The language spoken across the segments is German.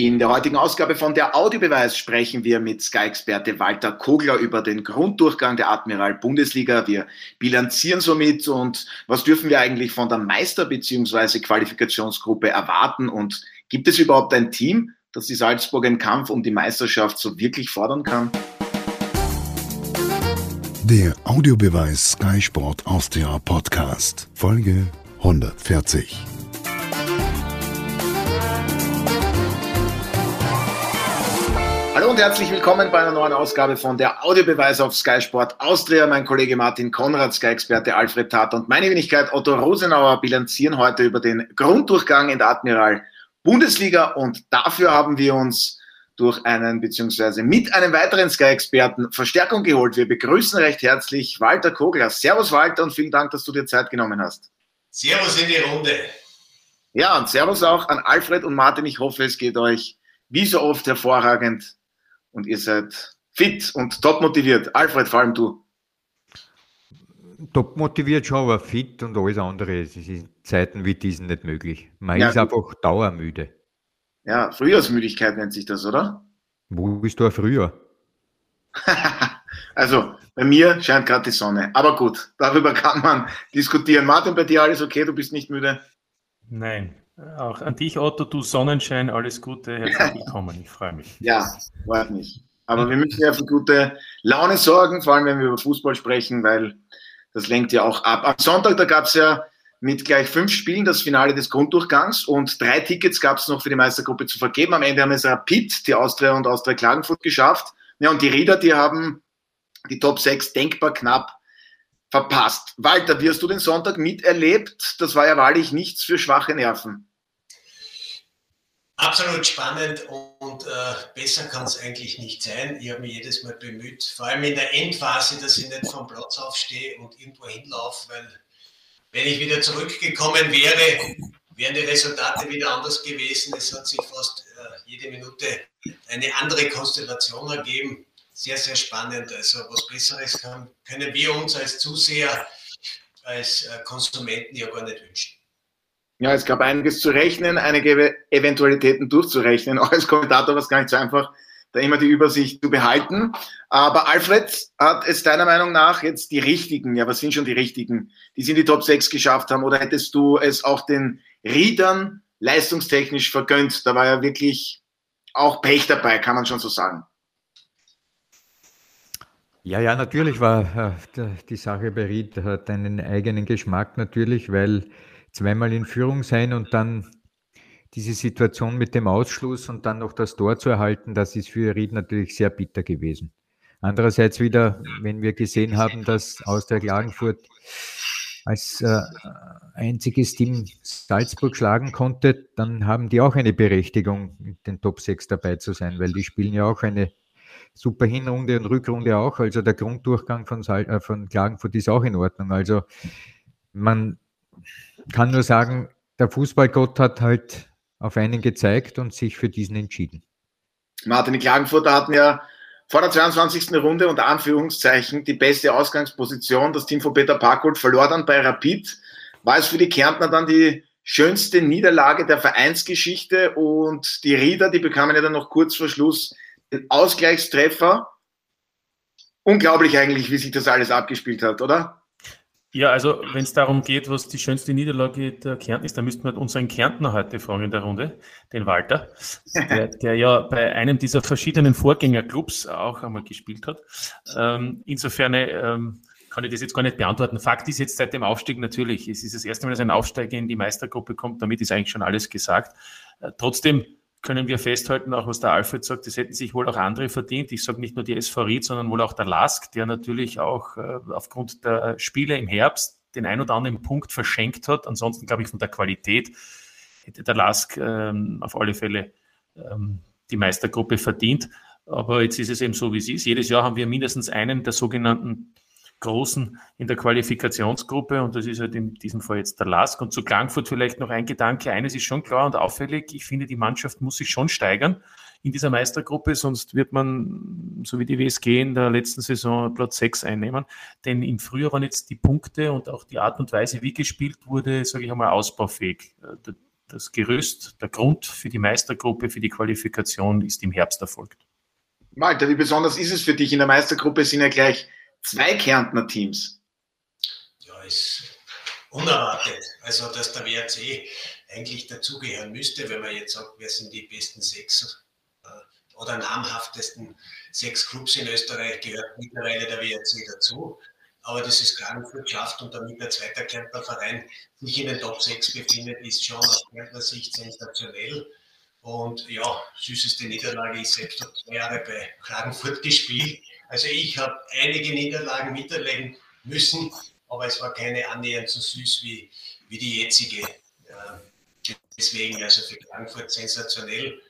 In der heutigen Ausgabe von der Audiobeweis sprechen wir mit Sky-Experte Walter Kogler über den Grunddurchgang der Admiral Bundesliga. Wir bilanzieren somit und was dürfen wir eigentlich von der Meister- bzw. Qualifikationsgruppe erwarten und gibt es überhaupt ein Team, das die Salzburg im Kampf um die Meisterschaft so wirklich fordern kann? Der Audiobeweis Sky Sport Austria Podcast, Folge 140. und herzlich willkommen bei einer neuen Ausgabe von der Audiobeweis auf Sky Sport Austria. Mein Kollege Martin Konrad, Sky-Experte Alfred Tat und meine Wenigkeit Otto Rosenauer bilanzieren heute über den Grunddurchgang in der Admiral Bundesliga und dafür haben wir uns durch einen beziehungsweise mit einem weiteren Sky-Experten Verstärkung geholt. Wir begrüßen recht herzlich Walter Kogler. Servus Walter und vielen Dank, dass du dir Zeit genommen hast. Servus in die Runde. Ja, und Servus auch an Alfred und Martin. Ich hoffe, es geht euch wie so oft hervorragend und ihr seid fit und top motiviert. Alfred, vor allem du. Top motiviert schon, aber fit und alles andere. Es ist in Zeiten wie diesen nicht möglich. Man Ja, ist einfach dauermüde. Ja, Frühjahrsmüdigkeit nennt sich das, oder? Wo bist du früher? also, bei mir scheint gerade die Sonne. Aber gut, darüber kann man diskutieren. Martin, bei dir alles okay? Du bist nicht müde? Nein, auch an dich, Otto, du Sonnenschein, alles Gute, herzlich willkommen, ich freue mich. Ja, freut mich. Aber wir müssen ja für gute Laune sorgen, vor allem wenn wir über Fußball sprechen, weil das lenkt ja auch ab. Am Sonntag, da gab es ja mit gleich fünf Spielen das Finale des Grunddurchgangs und drei Tickets gab es noch für die Meistergruppe zu vergeben. Am Ende haben es Rapid, die Austria und Austria Klagenfurt geschafft. Ja, und die Rieder, die haben die Top 6 denkbar knapp verpasst. Walter, wie hast du den Sonntag miterlebt? Das war ja wahrlich nichts für schwache Nerven. Absolut spannend und äh, besser kann es eigentlich nicht sein. Ich habe mich jedes Mal bemüht, vor allem in der Endphase, dass ich nicht vom Platz aufstehe und irgendwo hinlaufe, weil wenn ich wieder zurückgekommen wäre, wären die Resultate wieder anders gewesen. Es hat sich fast äh, jede Minute eine andere Konstellation ergeben. Sehr, sehr spannend. Also was Besseres kann, können wir uns als Zuseher, als äh, Konsumenten ja gar nicht wünschen. Ja, es gab einiges zu rechnen, einige Eventualitäten durchzurechnen. Auch als Kommentator war es gar nicht so einfach, da immer die Übersicht zu behalten. Aber Alfred hat es deiner Meinung nach jetzt die richtigen, ja, was sind schon die richtigen, die es in die Top 6 geschafft haben? Oder hättest du es auch den Riedern leistungstechnisch vergönnt? Da war ja wirklich auch Pech dabei, kann man schon so sagen. Ja, ja, natürlich war äh, die Sache bei Ried hat einen eigenen Geschmack natürlich, weil zweimal in Führung sein und dann diese Situation mit dem Ausschluss und dann noch das Tor zu erhalten, das ist für Ried natürlich sehr bitter gewesen. Andererseits wieder, wenn wir gesehen haben, dass aus der Klagenfurt als äh, einziges Team Salzburg schlagen konnte, dann haben die auch eine Berechtigung, in den Top 6 dabei zu sein, weil die spielen ja auch eine super Hinrunde und Rückrunde auch. Also der Grunddurchgang von, Sal äh, von Klagenfurt ist auch in Ordnung. Also man kann nur sagen, der Fußballgott hat halt auf einen gezeigt und sich für diesen entschieden. Martin, die Klagenfurter hatten ja vor der 22. Runde unter Anführungszeichen die beste Ausgangsposition. Das Team von Peter Parkholt verlor dann bei Rapid. War es für die Kärntner dann die schönste Niederlage der Vereinsgeschichte und die Rieder, die bekamen ja dann noch kurz vor Schluss den Ausgleichstreffer. Unglaublich eigentlich, wie sich das alles abgespielt hat, oder? Ja, also wenn es darum geht, was die schönste Niederlage der Kärnten ist, dann müssten wir unseren Kärntner heute fragen in der Runde, den Walter, der, der ja bei einem dieser verschiedenen Vorgängerclubs auch einmal gespielt hat. Ähm, insofern ähm, kann ich das jetzt gar nicht beantworten. Fakt ist jetzt seit dem Aufstieg natürlich, es ist das erste Mal, dass ein Aufsteiger in die Meistergruppe kommt, damit ist eigentlich schon alles gesagt. Äh, trotzdem können wir festhalten, auch was der Alfred sagt, das hätten sich wohl auch andere verdient. Ich sage nicht nur die SV Ried, sondern wohl auch der Lask, der natürlich auch äh, aufgrund der Spiele im Herbst den ein oder anderen Punkt verschenkt hat. Ansonsten glaube ich von der Qualität hätte der Lask ähm, auf alle Fälle ähm, die Meistergruppe verdient. Aber jetzt ist es eben so, wie es ist. Jedes Jahr haben wir mindestens einen der sogenannten Großen in der Qualifikationsgruppe und das ist halt in diesem Fall jetzt der Lask. Und zu Klagenfurt vielleicht noch ein Gedanke. Eines ist schon klar und auffällig. Ich finde, die Mannschaft muss sich schon steigern in dieser Meistergruppe, sonst wird man, so wie die WSG in der letzten Saison, Platz 6 einnehmen. Denn im Frühjahr waren jetzt die Punkte und auch die Art und Weise, wie gespielt wurde, sage ich einmal, ausbaufähig. das Gerüst, der Grund für die Meistergruppe, für die Qualifikation ist im Herbst erfolgt. Walter, wie besonders ist es für dich? In der Meistergruppe sind ja gleich zwei Kärntner Teams. Ja, ist unerwartet. Also, dass der WRC eigentlich dazugehören müsste, wenn man jetzt sagt, wer sind die besten sechs äh, oder namhaftesten sechs Clubs in Österreich, gehört mittlerweile der WRC dazu. Aber das ist Klagenfurt schafft und damit der zweite Kärntner Verein sich in den Top 6 befindet, ist schon aus Kärntner Sicht sensationell. Und ja, süßeste Niederlage, ich selbst habe zwei Jahre bei Klagenfurt gespielt. Also ich habe einige Niederlagen miterleben müssen, aber es war keine annähernd so süß wie, wie die jetzige. Deswegen also für Klagenfurt sensationell.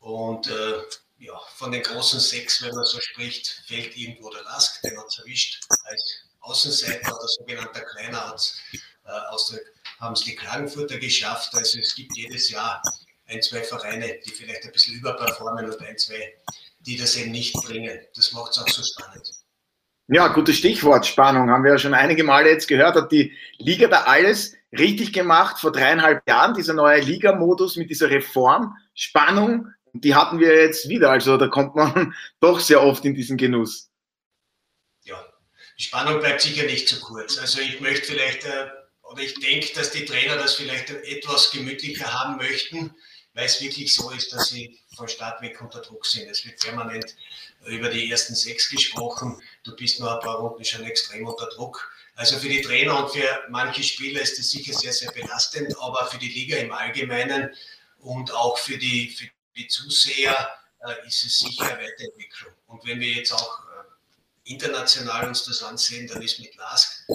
Und äh, ja, von den großen sechs, wenn man so spricht, fällt irgendwo der Lask, den hat es erwischt. Als Außenseiter oder sogenannter Kleiner hat's, äh, haben es die Klagenfurter geschafft. Also es gibt jedes Jahr ein, zwei Vereine, die vielleicht ein bisschen überperformen und ein, zwei, die das eben nicht bringen. Das macht es auch so spannend. Ja, gutes Stichwort, Spannung. Haben wir ja schon einige Male jetzt gehört, hat die Liga da alles richtig gemacht vor dreieinhalb Jahren, dieser neue Liga-Modus mit dieser Reform. Spannung, die hatten wir jetzt wieder. Also da kommt man doch sehr oft in diesen Genuss. Ja, die Spannung bleibt sicher nicht zu kurz. Also ich möchte vielleicht, äh, oder ich denke, dass die Trainer das vielleicht etwas gemütlicher haben möchten weil es wirklich so ist, dass sie von Start weg unter Druck sind. Es wird permanent über die ersten sechs gesprochen. Du bist nur ein paar Runden schon extrem unter Druck. Also für die Trainer und für manche Spieler ist das sicher sehr, sehr belastend, aber für die Liga im Allgemeinen und auch für die, für die Zuseher äh, ist es sicher eine Weiterentwicklung. Und wenn wir jetzt auch äh, international uns das ansehen, dann ist mit LASK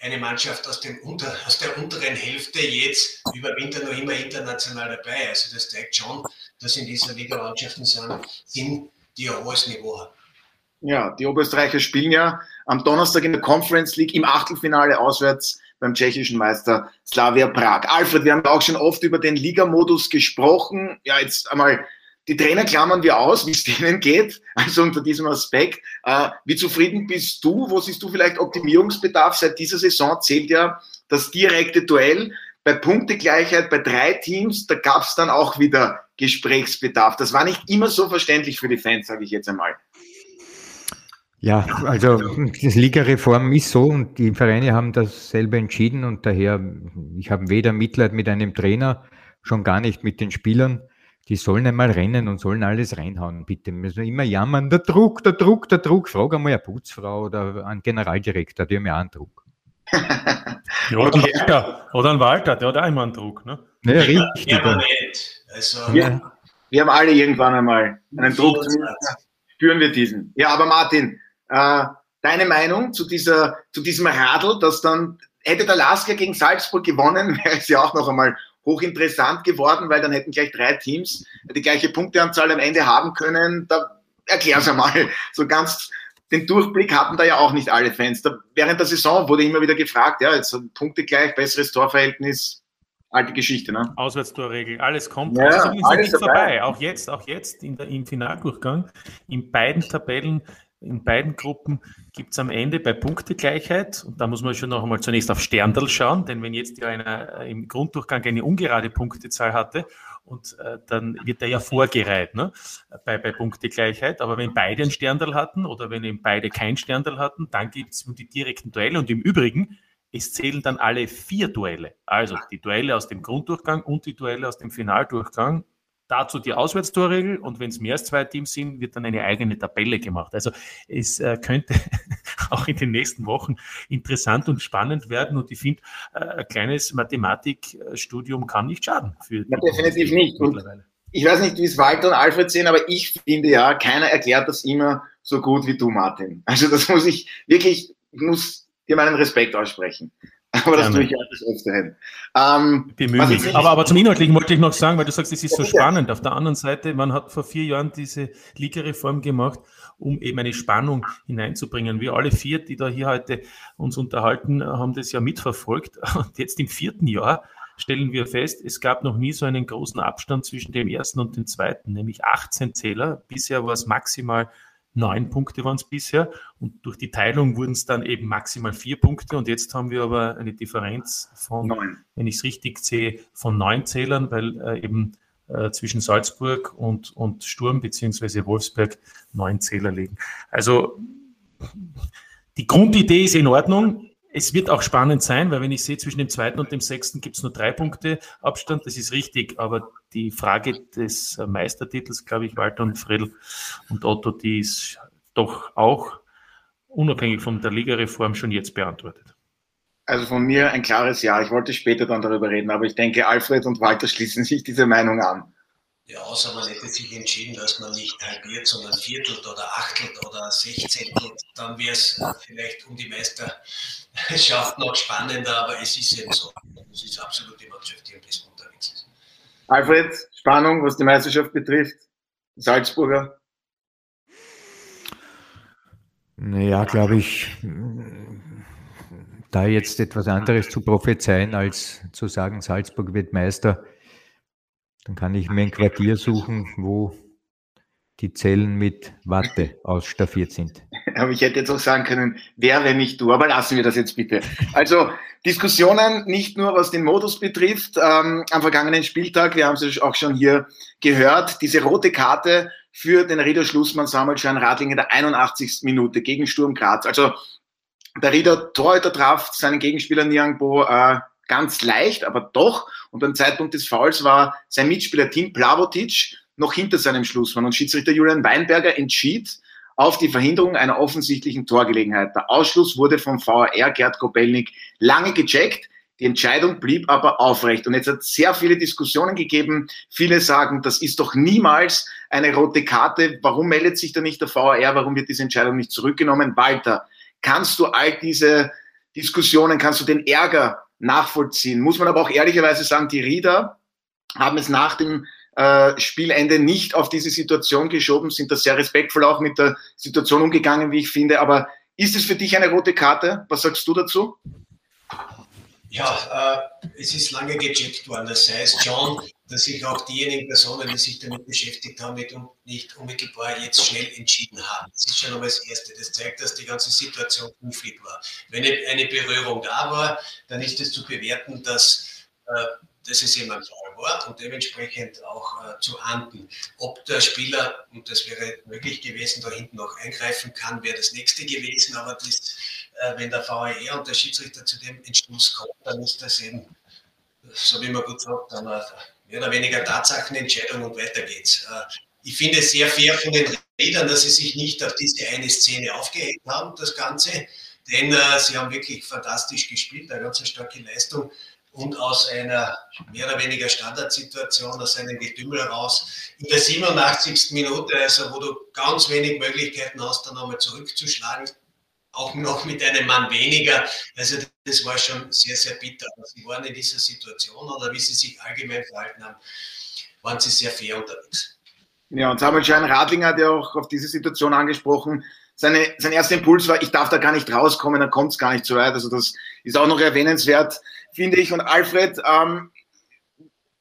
eine Mannschaft aus, unter, aus der unteren Hälfte jetzt über Winter noch immer international dabei. Also das zeigt schon, dass in dieser Liga Mannschaften sind, sind die ein hohes Niveau haben. Ja, die Oberösterreicher spielen ja am Donnerstag in der Conference League im Achtelfinale auswärts beim tschechischen Meister Slavia Prag. Alfred, wir haben auch schon oft über den Ligamodus gesprochen. Ja, jetzt einmal die Trainer klammern wir aus, wie es denen geht, also unter diesem Aspekt. Äh, wie zufrieden bist du? Wo siehst du vielleicht Optimierungsbedarf? Seit dieser Saison zählt ja das direkte Duell. Bei Punktegleichheit bei drei Teams, da gab es dann auch wieder Gesprächsbedarf. Das war nicht immer so verständlich für die Fans, sage ich jetzt einmal. Ja, also die Ligareform ist so und die Vereine haben das selber entschieden und daher, ich habe weder Mitleid mit einem Trainer, schon gar nicht mit den Spielern die sollen einmal rennen und sollen alles reinhauen, bitte. Müssen immer jammern, der Druck, der Druck, der Druck. Frag einmal eine Putzfrau oder einen Generaldirektor, die haben ja auch einen Druck. ja, oder, einen Walter, oder ein Walter, der hat auch immer einen Druck. Ne? Ja, richtig. Ja, also, wir, wir, haben alle irgendwann einmal einen Druck, spüren wir diesen. Ja, aber Martin, äh, deine Meinung zu, dieser, zu diesem Radl, dass dann, hätte der Lasker gegen Salzburg gewonnen, wäre es ja auch noch einmal hochinteressant geworden, weil dann hätten gleich drei Teams die gleiche Punkteanzahl am Ende haben können. Da erklär's einmal. So ganz den Durchblick hatten da ja auch nicht alle Fans. Da, während der Saison wurde immer wieder gefragt, ja, jetzt Punkte gleich, besseres Torverhältnis, alte Geschichte, ne? Auswärtstorregel, alles kommt. Ja, also alles vorbei. Auch jetzt, auch jetzt in der, im Finaldurchgang, in beiden Tabellen in beiden Gruppen gibt es am Ende bei Punktegleichheit, und da muss man schon noch einmal zunächst auf Sterndal schauen, denn wenn jetzt ja einer äh, im Grunddurchgang eine ungerade Punktezahl hatte, und äh, dann wird er ja vorgereiht ne? bei, bei Punktegleichheit. Aber wenn beide ein Sterndal hatten oder wenn eben beide kein Sterndal hatten, dann gibt es die direkten Duelle. Und im Übrigen, es zählen dann alle vier Duelle. Also die Duelle aus dem Grunddurchgang und die Duelle aus dem Finaldurchgang Dazu die Auswärtstorregel und wenn es mehr als zwei Teams sind, wird dann eine eigene Tabelle gemacht. Also es äh, könnte auch in den nächsten Wochen interessant und spannend werden und ich finde, äh, ein kleines Mathematikstudium kann nicht schaden. Für ja, definitiv nicht. Und ich weiß nicht, wie es Walter und Alfred sehen, aber ich finde ja, keiner erklärt das immer so gut wie du, Martin. Also das muss ich wirklich, ich muss dir meinen Respekt aussprechen. Aber das tue ich auch des Öfteren. Ähm, Bemühen aber, aber zum Inhaltlichen wollte ich noch sagen, weil du sagst, es ist so spannend. Auf der anderen Seite, man hat vor vier Jahren diese Ligareform gemacht, um eben eine Spannung hineinzubringen. Wir alle vier, die da hier heute uns unterhalten, haben das ja mitverfolgt. Und jetzt im vierten Jahr stellen wir fest, es gab noch nie so einen großen Abstand zwischen dem ersten und dem zweiten, nämlich 18 Zähler. Bisher war es maximal neun Punkte waren es bisher und durch die Teilung wurden es dann eben maximal vier Punkte und jetzt haben wir aber eine Differenz von, neun. wenn ich es richtig sehe, von neun Zählern, weil äh, eben äh, zwischen Salzburg und, und Sturm beziehungsweise Wolfsberg neun Zähler liegen. Also die Grundidee ist in Ordnung. Es wird auch spannend sein, weil wenn ich sehe, zwischen dem zweiten und dem sechsten gibt es nur drei Punkte Abstand, das ist richtig, aber die Frage des Meistertitels, glaube ich, Walter und Fredel und Otto, die ist doch auch unabhängig von der Ligareform schon jetzt beantwortet. Also von mir ein klares Ja. Ich wollte später dann darüber reden, aber ich denke, Alfred und Walter schließen sich diese Meinung an. Ja, außer man hätte sich entschieden, dass man nicht halbiert, sondern viertelt oder achtelt oder sechzehntelt, dann wäre es vielleicht um die Meisterschaft noch spannender, aber es ist eben so. Es ist absolut die Mannschaft, die am besten unterwegs ist. Alfred, Spannung, was die Meisterschaft betrifft, Salzburger? Naja, glaube ich, da jetzt etwas anderes zu prophezeien, als zu sagen, Salzburg wird Meister, dann kann ich mir ein Quartier suchen, wo die Zellen mit Watte ausstaffiert sind. Aber ich hätte jetzt auch sagen können, wer, wenn nicht du, aber lassen wir das jetzt bitte. Also Diskussionen, nicht nur was den Modus betrifft, ähm, am vergangenen Spieltag, wir haben es auch schon hier gehört, diese rote Karte für den Rieder Schlussmann Samuel Schein Radling in der 81. Minute gegen Sturm Graz. Also der Rieder Torhüter traf seinen Gegenspieler Niangbo äh, ganz leicht, aber doch. Und beim Zeitpunkt des Fouls war sein Mitspieler Tim Plavotic noch hinter seinem Schlussmann. Und Schiedsrichter Julian Weinberger entschied auf die Verhinderung einer offensichtlichen Torgelegenheit. Der Ausschluss wurde vom VAR Gerd Kobelnik lange gecheckt. Die Entscheidung blieb aber aufrecht. Und jetzt hat es sehr viele Diskussionen gegeben. Viele sagen, das ist doch niemals eine rote Karte. Warum meldet sich da nicht der VAR? Warum wird diese Entscheidung nicht zurückgenommen? Walter, kannst du all diese Diskussionen, kannst du den Ärger nachvollziehen? Muss man aber auch ehrlicherweise sagen, die Rieder haben es nach dem äh, Spielende nicht auf diese Situation geschoben, sind da sehr respektvoll auch mit der Situation umgegangen, wie ich finde. Aber ist es für dich eine rote Karte? Was sagst du dazu? Ja, äh, es ist lange gecheckt worden. Das heißt schon, dass sich auch diejenigen Personen, die sich damit beschäftigt haben, nicht, nicht unmittelbar jetzt schnell entschieden haben. Das ist schon einmal das Erste. Das zeigt, dass die ganze Situation knifflig war. Wenn eine Berührung da war, dann ist es zu bewerten, dass, äh, dass es jemand war und dementsprechend auch äh, zu ahnden. Ob der Spieler, und das wäre möglich gewesen, da hinten noch eingreifen kann, wäre das nächste gewesen. Aber das, äh, wenn der VAR und der Schiedsrichter zu dem Entschluss kommt, dann ist das eben, so wie man gut sagt, dann eine mehr oder weniger Tatsachenentscheidung und weiter geht's. Äh, ich finde es sehr fair von den Rädern, dass sie sich nicht auf diese eine Szene aufgehängt haben, das Ganze, denn äh, sie haben wirklich fantastisch gespielt, eine ganz starke Leistung und aus einer mehr oder weniger Standardsituation, aus einem Getümmel raus, in der 87. Minute, also wo du ganz wenig Möglichkeiten hast, dann nochmal zurückzuschlagen, auch noch mit einem Mann weniger. Also das war schon sehr, sehr bitter. Sie waren in dieser Situation oder wie sie sich allgemein verhalten haben, waren sie sehr fair unterwegs. Ja, und Samuel Schein Radlinger hat ja auch auf diese Situation angesprochen. Seine, sein erster Impuls war, ich darf da gar nicht rauskommen, dann kommt es gar nicht so weit. Also das ist auch noch erwähnenswert, finde ich. Und Alfred, ähm,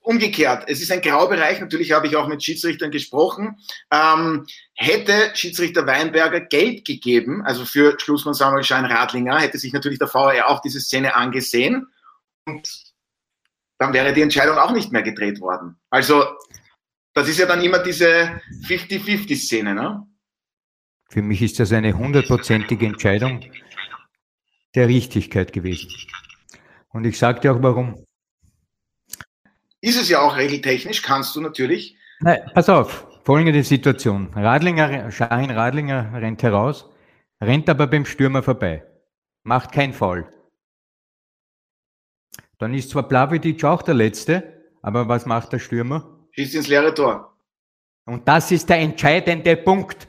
Umgekehrt, es ist ein Graubereich, natürlich habe ich auch mit Schiedsrichtern gesprochen. Ähm, hätte Schiedsrichter Weinberger Geld gegeben, also für Schlussmann Samuel Schein Radlinger, hätte sich natürlich der VR auch diese Szene angesehen und dann wäre die Entscheidung auch nicht mehr gedreht worden. Also, das ist ja dann immer diese 50-50-Szene, ne? Für mich ist das eine hundertprozentige Entscheidung der Richtigkeit gewesen. Und ich sage dir auch warum. Ist es ja auch regeltechnisch, kannst du natürlich. Nein, pass auf, folgende Situation. Radlinger, Schein Radlinger rennt heraus, rennt aber beim Stürmer vorbei, macht kein Foul. Dann ist zwar Plavidic auch der Letzte, aber was macht der Stürmer? Schießt ins leere Tor. Und das ist der entscheidende Punkt.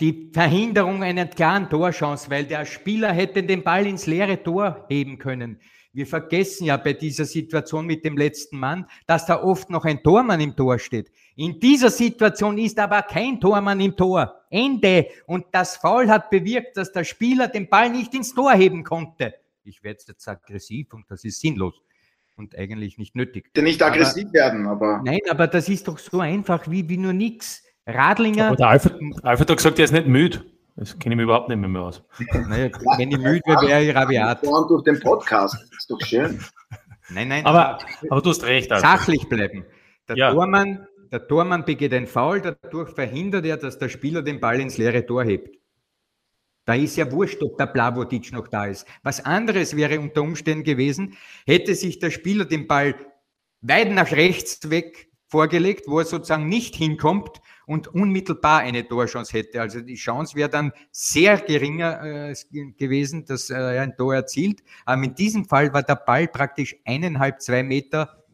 Die Verhinderung einer klaren Torchance, weil der Spieler hätte den Ball ins leere Tor heben können. Wir vergessen ja bei dieser Situation mit dem letzten Mann, dass da oft noch ein Tormann im Tor steht. In dieser Situation ist aber kein Tormann im Tor. Ende. Und das Foul hat bewirkt, dass der Spieler den Ball nicht ins Tor heben konnte. Ich werde jetzt aggressiv und das ist sinnlos und eigentlich nicht nötig. Nicht aggressiv aber, werden, aber. Nein, aber das ist doch so einfach wie, wie nur nichts. Radlinger. Aber der Alfred, Alfred hat gesagt, er ist nicht müde. Das kenne ich mir überhaupt nicht mehr, mehr aus. Naja, wenn ich müde wäre, wäre ich rabiat. durch den Podcast. Das ist doch schön. Nein, nein. Aber, aber du hast recht. Alfred. Sachlich bleiben. Der, Ja. Tormann, der Tormann begeht ein Foul, dadurch verhindert er, dass der Spieler den Ball ins leere Tor hebt. Da ist ja wurscht, ob der Blavotic noch da ist. Was anderes wäre unter Umständen gewesen, hätte sich der Spieler den Ball weit nach rechts weg vorgelegt, wo er sozusagen nicht hinkommt und unmittelbar eine Torchance hätte. Also die Chance wäre dann sehr geringer äh, gewesen, dass er ein Tor erzielt. Aber in diesem Fall war der Ball praktisch eineinhalb, zwei Meter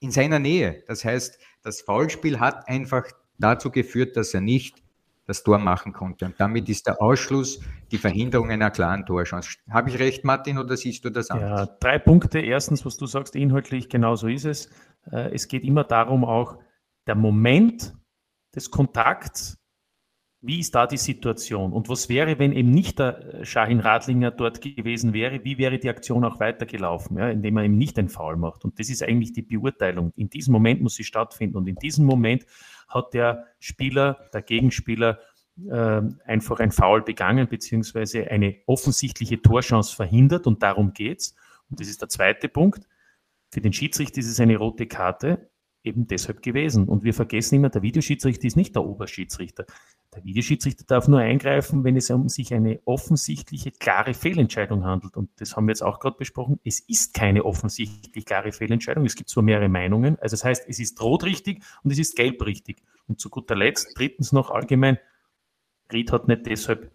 in seiner Nähe. Das heißt, das Foulspiel hat einfach dazu geführt, dass er nicht das Tor machen konnte. Und damit ist der Ausschluss die Verhinderung einer klaren Torchance. Habe ich recht, Martin, oder siehst du das anders? Ja, drei Punkte. Erstens, was du sagst, inhaltlich, genau so ist es. Äh, Es geht immer darum, auch der Moment des Kontakts, wie ist da die Situation? Und was wäre, wenn eben nicht der Shahin Radlinger dort gewesen wäre? Wie wäre die Aktion auch weitergelaufen, ja, indem er eben nicht ein Foul macht? Und das ist eigentlich die Beurteilung. In diesem Moment muss sie stattfinden. Und in diesem Moment hat der Spieler, der Gegenspieler, äh, einfach ein Foul begangen, beziehungsweise eine offensichtliche Torchance verhindert. Und darum geht's. Und das ist der zweite Punkt. Für den Schiedsrichter ist es eine rote Karte eben deshalb gewesen. Und wir vergessen immer, der Videoschiedsrichter ist nicht der Oberschiedsrichter. Der Videoschiedsrichter darf nur eingreifen, wenn es um sich eine offensichtliche, klare Fehlentscheidung handelt. Und das haben wir jetzt auch gerade besprochen. Es ist keine offensichtlich klare Fehlentscheidung. Es gibt zwar mehrere Meinungen. Also das heißt, es ist rot richtig und es ist gelb richtig. Und zu guter Letzt, drittens noch allgemein, Ried hat nicht deshalb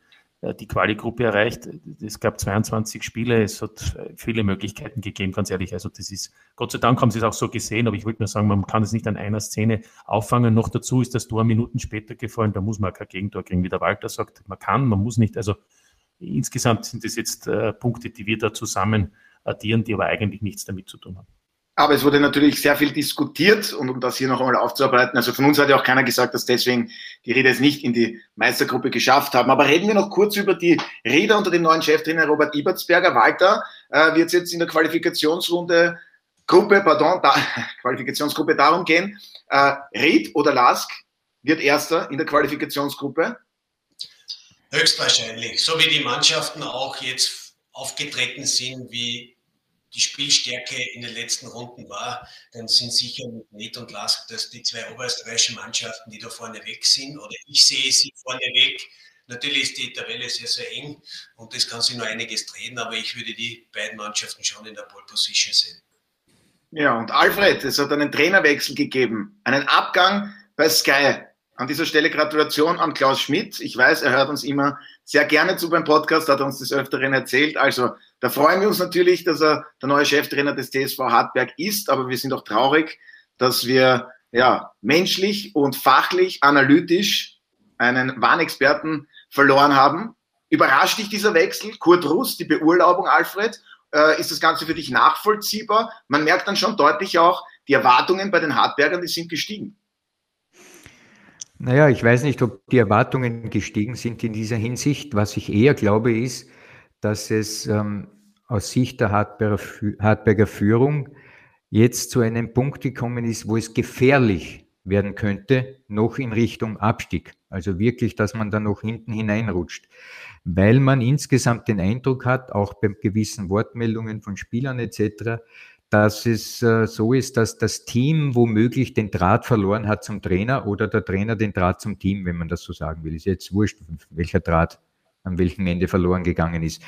die Quali-Gruppe erreicht. Es gab 22 Spiele, es hat äh, viele Möglichkeiten gegeben, ganz ehrlich. Also das ist, Gott sei Dank haben sie es auch so gesehen, aber ich wollte nur sagen, man kann es nicht an einer Szene auffangen. Noch dazu ist das Tor Minuten später gefallen, da muss man kein Gegentor kriegen, wie der Walter sagt. Man kann, man muss nicht. Also insgesamt sind das jetzt äh, Punkte, die wir da zusammen addieren, die aber eigentlich nichts damit zu tun haben. Aber es wurde natürlich sehr viel diskutiert und um das hier noch einmal aufzuarbeiten, also von uns hat ja auch keiner gesagt, dass deswegen die Räder es nicht in die Meistergruppe geschafft haben. Aber reden wir noch kurz über die Räder unter dem neuen Cheftrainer Robert Ibertsberger. Walter äh, wird jetzt in der Qualifikationsrunde Gruppe, pardon, da, Qualifikationsgruppe darum gehen, äh, Ried oder Lask wird Erster in der Qualifikationsgruppe? Höchstwahrscheinlich. So wie die Mannschaften auch jetzt aufgetreten sind, wie die Spielstärke in den letzten Runden war, dann sind sicher mit Net und Lask das die zwei oberösterreichischen Mannschaften, die da vorne weg sind. Oder ich sehe sie vorne weg. Natürlich ist die Tabelle sehr, sehr eng und es kann sich nur einiges drehen, aber ich würde die beiden Mannschaften schon in der Pole Position sehen. Ja, und Alfred, es hat einen Trainerwechsel gegeben, einen Abgang bei Sky. An dieser Stelle Gratulation an Klaus Schmidt. Ich weiß, er hört uns immer sehr gerne zu beim Podcast, hat uns des Öfteren erzählt. Also da freuen wir uns natürlich, dass er der neue Cheftrainer des TSV Hartberg ist, aber wir sind auch traurig, dass wir ja menschlich und fachlich, analytisch einen Warnexperten verloren haben. Überrascht dich dieser Wechsel? Kurt Russ, die Beurlaubung, Alfred? Äh, ist das Ganze für dich nachvollziehbar? Man merkt dann schon deutlich auch, die Erwartungen bei den Hartbergern, die sind gestiegen. Naja, ich weiß nicht, ob die Erwartungen gestiegen sind in dieser Hinsicht. Was ich eher glaube, ist, dass es ähm, aus Sicht der Hartberger, Führung jetzt zu einem Punkt gekommen ist, wo es gefährlich werden könnte, noch in Richtung Abstieg. Also wirklich, dass man da noch hinten hineinrutscht. Weil man insgesamt den Eindruck hat, auch bei gewissen Wortmeldungen von Spielern etc., dass es äh, so ist, dass das Team womöglich den Draht verloren hat zum Trainer oder der Trainer den Draht zum Team, wenn man das so sagen will. Ist jetzt wurscht, welcher Draht an welchem Ende verloren gegangen ist.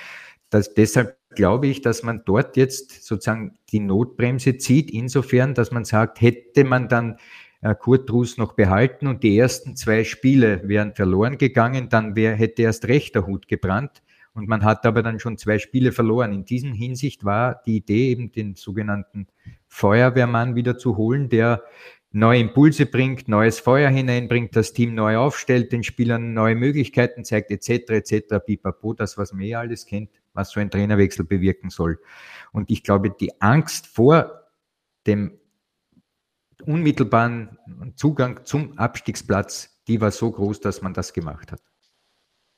Das, deshalb glaube ich, dass man dort jetzt sozusagen die Notbremse zieht, insofern, dass man sagt, hätte man dann äh, Kurt Drus noch behalten und die ersten zwei Spiele wären verloren gegangen, dann wär, hätte erst recht der Hut gebrannt. Und man hat aber dann schon zwei Spiele verloren. In diesem Hinsicht war die Idee, eben den sogenannten Feuerwehrmann wieder zu holen, der neue Impulse bringt, neues Feuer hineinbringt, das Team neu aufstellt, den Spielern neue Möglichkeiten zeigt, etc., etc., pipapo, das, was man eh alles kennt, was so ein Trainerwechsel bewirken soll. Und ich glaube, die Angst vor dem unmittelbaren Zugang zum Abstiegsplatz, die war so groß, dass man das gemacht hat.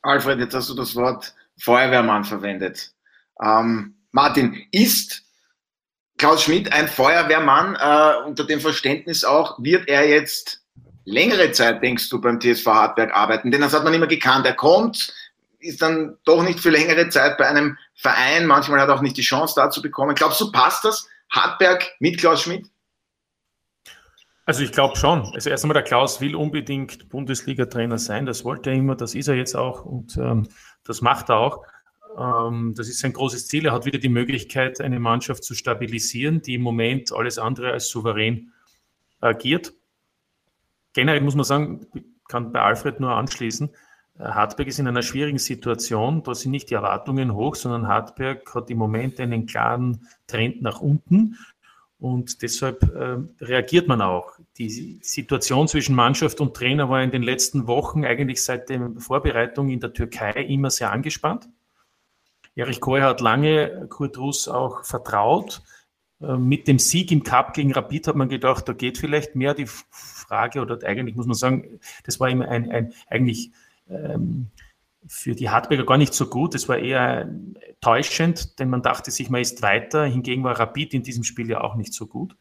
Alfred, jetzt hast du das Wort Feuerwehrmann verwendet. Ähm, Martin, ist Klaus Schmidt ein Feuerwehrmann äh, unter dem Verständnis auch, wird er jetzt längere Zeit, denkst du, beim TSV Hartberg arbeiten? Denn das hat man immer gekannt. Er kommt, ist dann doch nicht für längere Zeit bei einem Verein. Manchmal hat er auch nicht die Chance dazu bekommen. Glaubst du, passt das? Hartberg mit Klaus Schmidt? Also ich glaube schon. Also erst einmal, der Klaus will unbedingt Bundesliga-Trainer sein. Das wollte er immer, das ist er jetzt auch und ähm, das macht er auch. Ähm, das ist sein großes Ziel. Er hat wieder die Möglichkeit, eine Mannschaft zu stabilisieren, die im Moment alles andere als souverän agiert. Generell muss man sagen, ich kann bei Alfred nur anschließen, Hartberg ist in einer schwierigen Situation. Da sind nicht die Erwartungen hoch, sondern Hartberg hat im Moment einen klaren Trend nach unten. Und deshalb äh, reagiert man auch. Die Situation zwischen Mannschaft und Trainer war in den letzten Wochen eigentlich seit der Vorbereitung in der Türkei immer sehr angespannt. Erich Kohl hat lange Kurt Russ auch vertraut. Äh, mit dem Sieg im Cup gegen Rapid hat man gedacht, da geht vielleicht mehr die Frage, oder eigentlich muss man sagen, das war immer ein, ein eigentlich ähm, für die Hartberger gar nicht so gut. Es war eher täuschend, denn man dachte sich, man ist weiter. Hingegen war Rapid in diesem Spiel ja auch nicht so gut.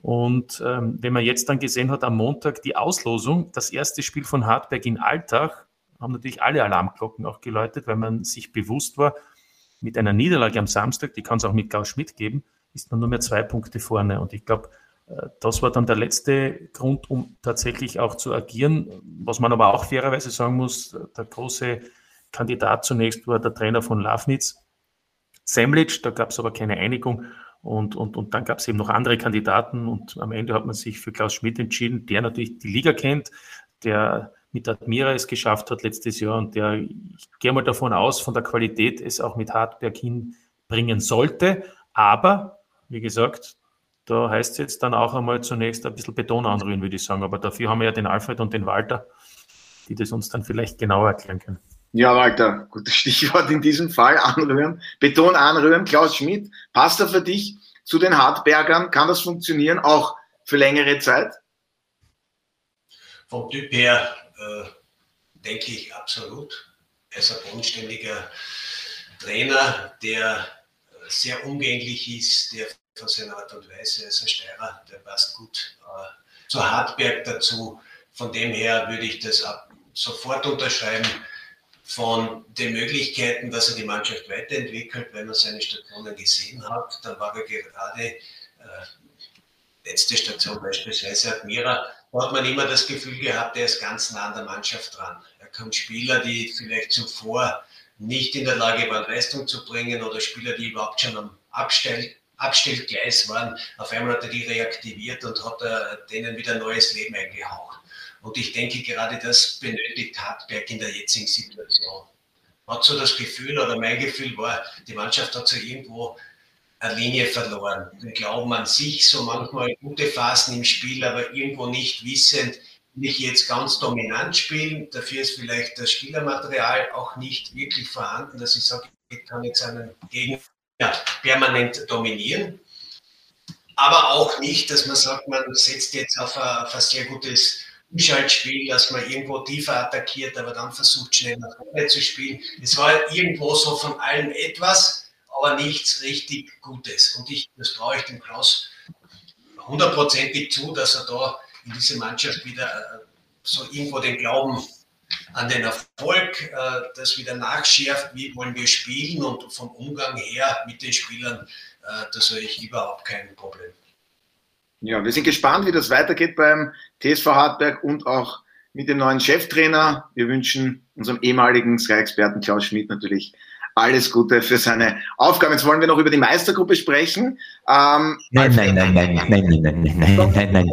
Und ähm, wenn man jetzt dann gesehen hat, am Montag die Auslosung, das erste Spiel von Hartberg in Alltag, haben natürlich alle Alarmglocken auch geläutet, weil man sich bewusst war, mit einer Niederlage am Samstag, die kann es auch mit Klaus Schmidt geben, ist man nur mehr zwei Punkte vorne. Und ich glaube, das war dann der letzte Grund, um tatsächlich auch zu agieren. Was man aber auch fairerweise sagen muss, der große Kandidat zunächst war der Trainer von Lafnitz, Semlic, da gab es aber keine Einigung. Und, und, und dann gab es eben noch andere Kandidaten und am Ende hat man sich für Klaus Schmidt entschieden, der natürlich die Liga kennt, der mit Admira es geschafft hat letztes Jahr und der, ich gehe mal davon aus, von der Qualität es auch mit Hartberg hinbringen sollte. Aber, wie gesagt, da heißt es jetzt dann auch einmal zunächst ein bisschen Beton anrühren, würde ich sagen. Aber dafür haben wir ja den Alfred und den Walter, die das uns dann vielleicht genauer erklären können. Ja, Walter, gutes Stichwort in diesem Fall, anrühren. Beton anrühren. Klaus Schmidt, passt er für dich zu den Hartbergern? Kann das funktionieren, auch für längere Zeit? Vom Typ her äh, denke ich absolut. Er ist ein bodenständiger Trainer, der sehr umgänglich ist, der von seiner Art und Weise. Er ist ein Steirer, der passt gut äh, zu Hartberg dazu. Von dem her würde ich das ab, sofort unterschreiben. Von den Möglichkeiten, dass er die Mannschaft weiterentwickelt, wenn man seine Stationen gesehen hat, dann war er gerade äh, letzte Station beispielsweise Admira, da hat man immer das Gefühl gehabt, er ist ganz nah an der Mannschaft dran. Er kommt Spieler, die vielleicht zuvor nicht in der Lage waren, Leistung zu bringen oder Spieler, die überhaupt schon am Abstell Abstellgleis waren. Auf einmal hat er die reaktiviert und hat er denen wieder neues Leben eingehaucht. Und ich denke, gerade das benötigt Hartberg in der jetzigen Situation. Hat so das Gefühl, oder mein Gefühl war, die Mannschaft hat so irgendwo eine Linie verloren. Wir glauben an sich, so manchmal gute Phasen im Spiel, aber irgendwo nicht wissend, nicht jetzt ganz dominant spielen. Dafür ist vielleicht das Spielermaterial auch nicht wirklich vorhanden, dass ich sage, ich kann jetzt einen Gegner ja, permanent dominieren. Aber auch nicht, dass man sagt, man setzt jetzt auf ein, auf ein sehr gutes Umschaltspiel, dass man irgendwo tiefer attackiert, aber dann versucht schnell nach vorne zu spielen. Es war irgendwo so von allem etwas, aber nichts richtig Gutes. Und ich, das traue ich dem Klaus hundertprozentig zu, dass er da in diese Mannschaft wieder äh, so irgendwo den Glauben an den Erfolg, äh, das wieder nachschärft, wie wollen wir spielen und vom Umgang her mit den Spielern, äh, da sehe ich überhaupt kein Problem. Ja, wir sind gespannt, wie das weitergeht beim TSV Hartberg und auch mit dem neuen Cheftrainer. Wir wünschen unserem ehemaligen Sky-Experten Klaus Schmidt natürlich alles Gute für seine Aufgabe. Jetzt wollen wir noch über die Meistergruppe sprechen. Ähm, nein, nein, nein, nein, nein, nein, nein, nein, nein, nein, nein.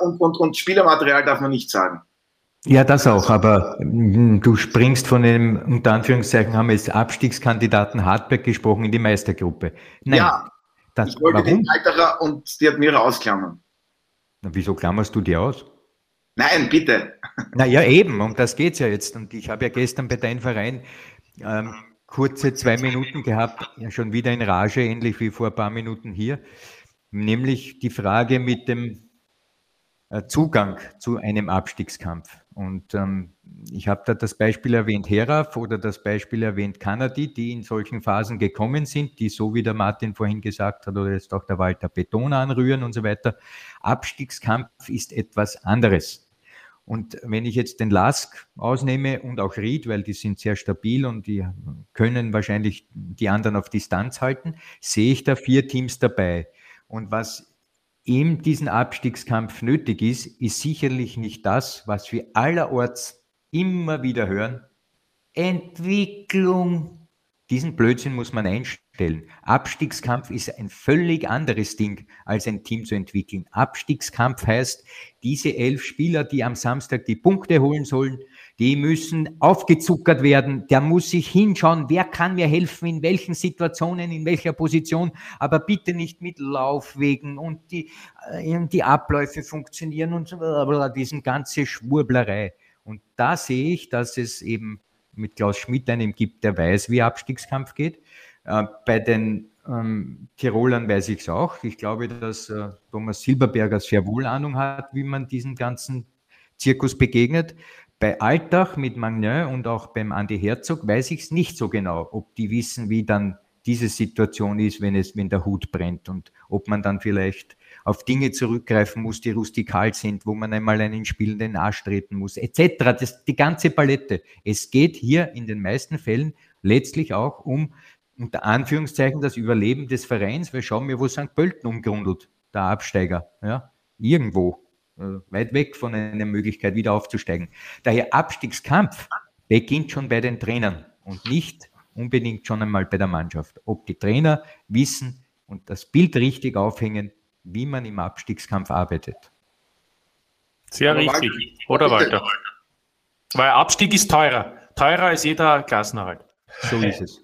Und, und, und Spielermaterial darf man nicht sagen. Ja, das auch, aber hm, du springst von dem, unter Anführungszeichen haben wir jetzt Abstiegskandidaten Hartberg gesprochen in die Meistergruppe. Nein, ja, das, ich wollte warum? den Alterer und die Admira ausklammern. Na, wieso klammerst du die aus? Nein, bitte. Naja, eben, um das geht es ja jetzt. Und ich habe ja gestern bei deinem Verein ähm, kurze zwei Minuten gehabt, ja schon wieder in Rage, ähnlich wie vor ein paar Minuten hier, nämlich die Frage mit dem äh, Zugang zu einem Abstiegskampf. Und ähm, ich habe da das Beispiel erwähnt, Heraf oder das Beispiel erwähnt, Kanadi, die in solchen Phasen gekommen sind, die so wie der Martin vorhin gesagt hat oder jetzt auch der Walter Beton anrühren und so weiter. Abstiegskampf ist etwas anderes. Und wenn ich jetzt den Lask ausnehme und auch Ried, weil die sind sehr stabil und die können wahrscheinlich die anderen auf Distanz halten, sehe ich da vier Teams dabei. Und was in diesem Abstiegskampf nötig ist, ist sicherlich nicht das, was wir allerorts immer wieder hören. Entwicklung. Diesen Blödsinn muss man einstellen stellen. Abstiegskampf ist ein völlig anderes Ding, als ein Team zu entwickeln. Abstiegskampf heißt, diese elf Spieler, die am Samstag die Punkte holen sollen, die müssen aufgezuckert werden. Der muss sich hinschauen, wer kann mir helfen, in welchen Situationen, in welcher Position, aber bitte nicht mit Laufwegen und die, äh, die Abläufe funktionieren und so, diesen ganze Schwurblerei. Und da sehe ich, dass es eben mit Klaus Schmidt einen gibt, der weiß, wie Abstiegskampf geht. Äh, bei den ähm, Tirolern weiß ich es auch. Ich glaube, dass äh, Thomas Silberberger sehr wohl Ahnung hat, wie man diesen ganzen Zirkus begegnet. Bei Altach mit Magnin und auch beim Andi Herzog weiß ich es nicht so genau, ob die wissen, wie dann diese Situation ist, wenn es, wenn der Hut brennt und ob man dann vielleicht auf Dinge zurückgreifen muss, die rustikal sind, wo man einmal einen spielenden Arsch treten muss, etc. Das, die ganze Palette. Es geht hier in den meisten Fällen letztlich auch um unter Anführungszeichen das Überleben des Vereins, weil schauen wir, wo St. Pölten umgrundelt, der Absteiger, ja, irgendwo, weit weg von einer Möglichkeit wieder aufzusteigen. Daher Abstiegskampf beginnt schon bei den Trainern und nicht unbedingt schon einmal bei der Mannschaft. Ob die Trainer wissen und das Bild richtig aufhängen, wie man im Abstiegskampf arbeitet. Sehr Oder richtig. Oder Walter? Weil Abstieg ist teurer. Teurer als jeder Klassenerhalt. So ist es.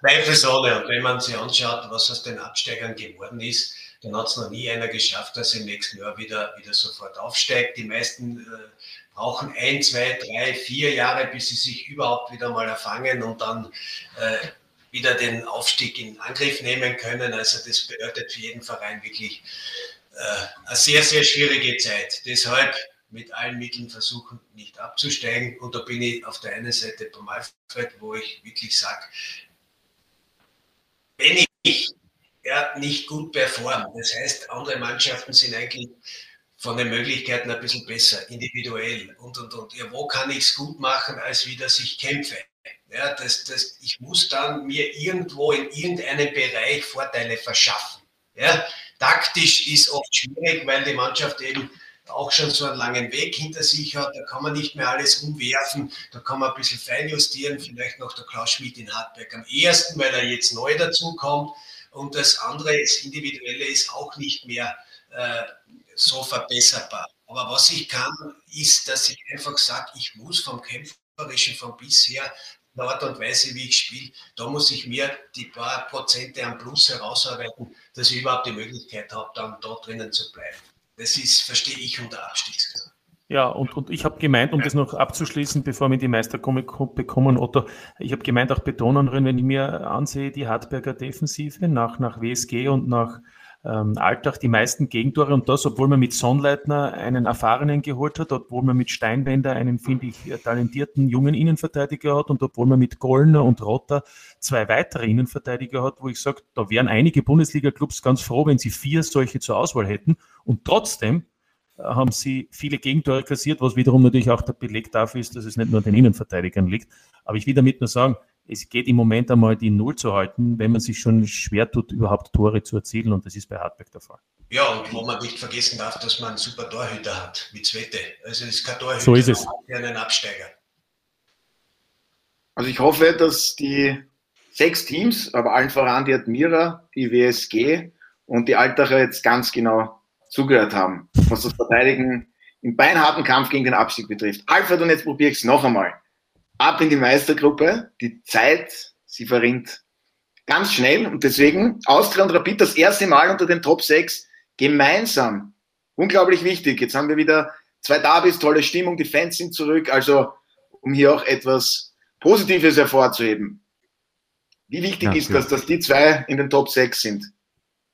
Zweifelsohne. Und wenn man sich anschaut, was aus den Absteigern geworden ist, dann hat es noch nie einer geschafft, dass im nächsten Jahr wieder, wieder sofort aufsteigt. Die meisten äh, brauchen ein, zwei, drei, vier Jahre, bis sie sich überhaupt wieder mal erfangen und dann äh, wieder den Aufstieg in Angriff nehmen können. Also das bedeutet für jeden Verein wirklich äh, eine sehr, sehr schwierige Zeit. Deshalb mit allen Mitteln versuchen, nicht abzusteigen. Und da bin ich auf der einen Seite beim Alfred, wo ich wirklich sage, wenn ich ja, nicht gut performe, das heißt, andere Mannschaften sind eigentlich von den Möglichkeiten ein bisschen besser, individuell und, und, und. Ja, wo kann ich es gut machen, als wie dass ich kämpfe? Ja, das, das, ich muss dann mir irgendwo in irgendeinem Bereich Vorteile verschaffen. Ja, taktisch ist oft schwierig, weil die Mannschaft eben auch schon so einen langen Weg hinter sich hat. Da kann man nicht mehr alles umwerfen. Da kann man ein bisschen feinjustieren. Vielleicht noch der Klaus Schmidt in Hartberg am ersten, weil er jetzt neu dazukommt. Und das andere, das Individuelle, ist auch nicht mehr äh, so verbesserbar. Aber was ich kann, ist, dass ich einfach sage, ich muss vom Kämpferischen von bisher der Art und Weise, wie ich spiele, da muss ich mir die paar Prozente am Plus herausarbeiten, dass ich überhaupt die Möglichkeit habe, dann dort drinnen zu bleiben. Das ist, verstehe ich, unter Abstiegskampf. Ja, und, und ich habe gemeint, um das noch abzuschließen, bevor wir die Meistergruppe kommen, Otto, ich habe gemeint, auch betonen, wenn ich mir ansehe, die Hartberger Defensive nach, nach WSG und nach ähm, Alltag die meisten Gegentore und das, obwohl man mit Sonnleitner einen erfahrenen geholt hat, obwohl man mit Steinwender einen, finde ich, talentierten jungen Innenverteidiger hat und obwohl man mit Gollner und Rotter zwei weitere Innenverteidiger hat, wo ich sage, da wären einige Bundesliga-Clubs ganz froh, wenn sie vier solche zur Auswahl hätten. Und trotzdem äh, haben sie viele Gegentore kassiert, was wiederum natürlich auch der Beleg dafür ist, dass es nicht nur an den Innenverteidigern liegt. Aber ich will damit nur sagen, es geht im Moment einmal die Null zu halten, wenn man sich schon schwer tut, überhaupt Tore zu erzielen. Und das ist bei Hartberg der Fall. Ja, und wo man nicht vergessen darf, dass man einen super Torhüter hat, mit Zwette. Also es ist kein Torhüter, so ist es. einen Absteiger. Also ich hoffe, dass die sechs Teams, aber allen voran die Admira, die WSG und die Altacher jetzt ganz genau zugehört haben, was das Verteidigen im beinharten Kampf gegen den Abstieg betrifft. Alfred, und jetzt probiere ich es noch einmal ab in die Meistergruppe. Die Zeit, sie verrinnt ganz schnell und deswegen Austria und Rapid das erste Mal unter den Top 6 gemeinsam. Unglaublich wichtig. Jetzt haben wir wieder zwei Davis, tolle Stimmung, die Fans sind zurück. Also, um hier auch etwas Positives hervorzuheben. Wie wichtig ja, ist das, dass die zwei in den Top 6 sind?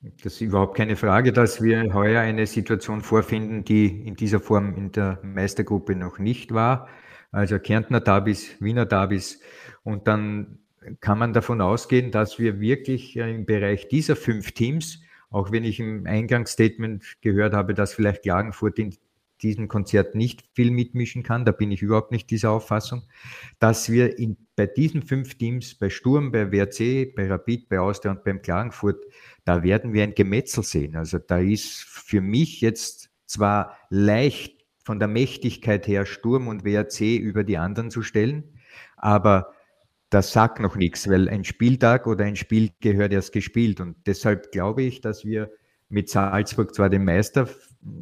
Das ist überhaupt keine Frage, dass wir heuer eine Situation vorfinden, die in dieser Form in der Meistergruppe noch nicht war also Kärntner Dabis, Wiener Dabis. Und dann kann man davon ausgehen, dass wir wirklich im Bereich dieser fünf Teams, auch wenn ich im Eingangsstatement gehört habe, dass vielleicht Klagenfurt in diesem Konzert nicht viel mitmischen kann, da bin ich überhaupt nicht dieser Auffassung, dass wir in, bei diesen fünf Teams, bei Sturm, bei WRC, bei Rapid, bei Austria und beim Klagenfurt, da werden wir ein Gemetzel sehen. Also da ist für mich jetzt zwar leicht von der Mächtigkeit her Sturm und WRC über die anderen zu stellen, aber das sagt noch nichts, weil ein Spieltag oder ein Spiel gehört erst gespielt. Und deshalb glaube ich, dass wir mit Salzburg zwar den Meister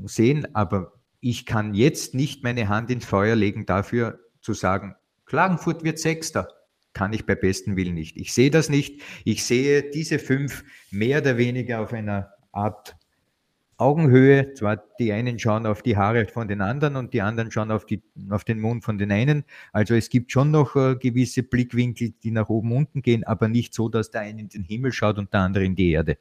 sehen, aber ich kann jetzt nicht meine Hand ins Feuer legen dafür zu sagen, Klagenfurt wird Sechster. Kann ich bei besten Willen nicht. Ich sehe das nicht. Ich sehe diese fünf mehr oder weniger auf einer Art Augenhöhe. Zwar die einen schauen auf die Haare von den anderen und die anderen schauen auf, die, auf den Mund von den einen. Also es gibt schon noch äh, gewisse Blickwinkel, die nach oben unten gehen, aber nicht so, dass der eine in den Himmel schaut und der andere in die Erde.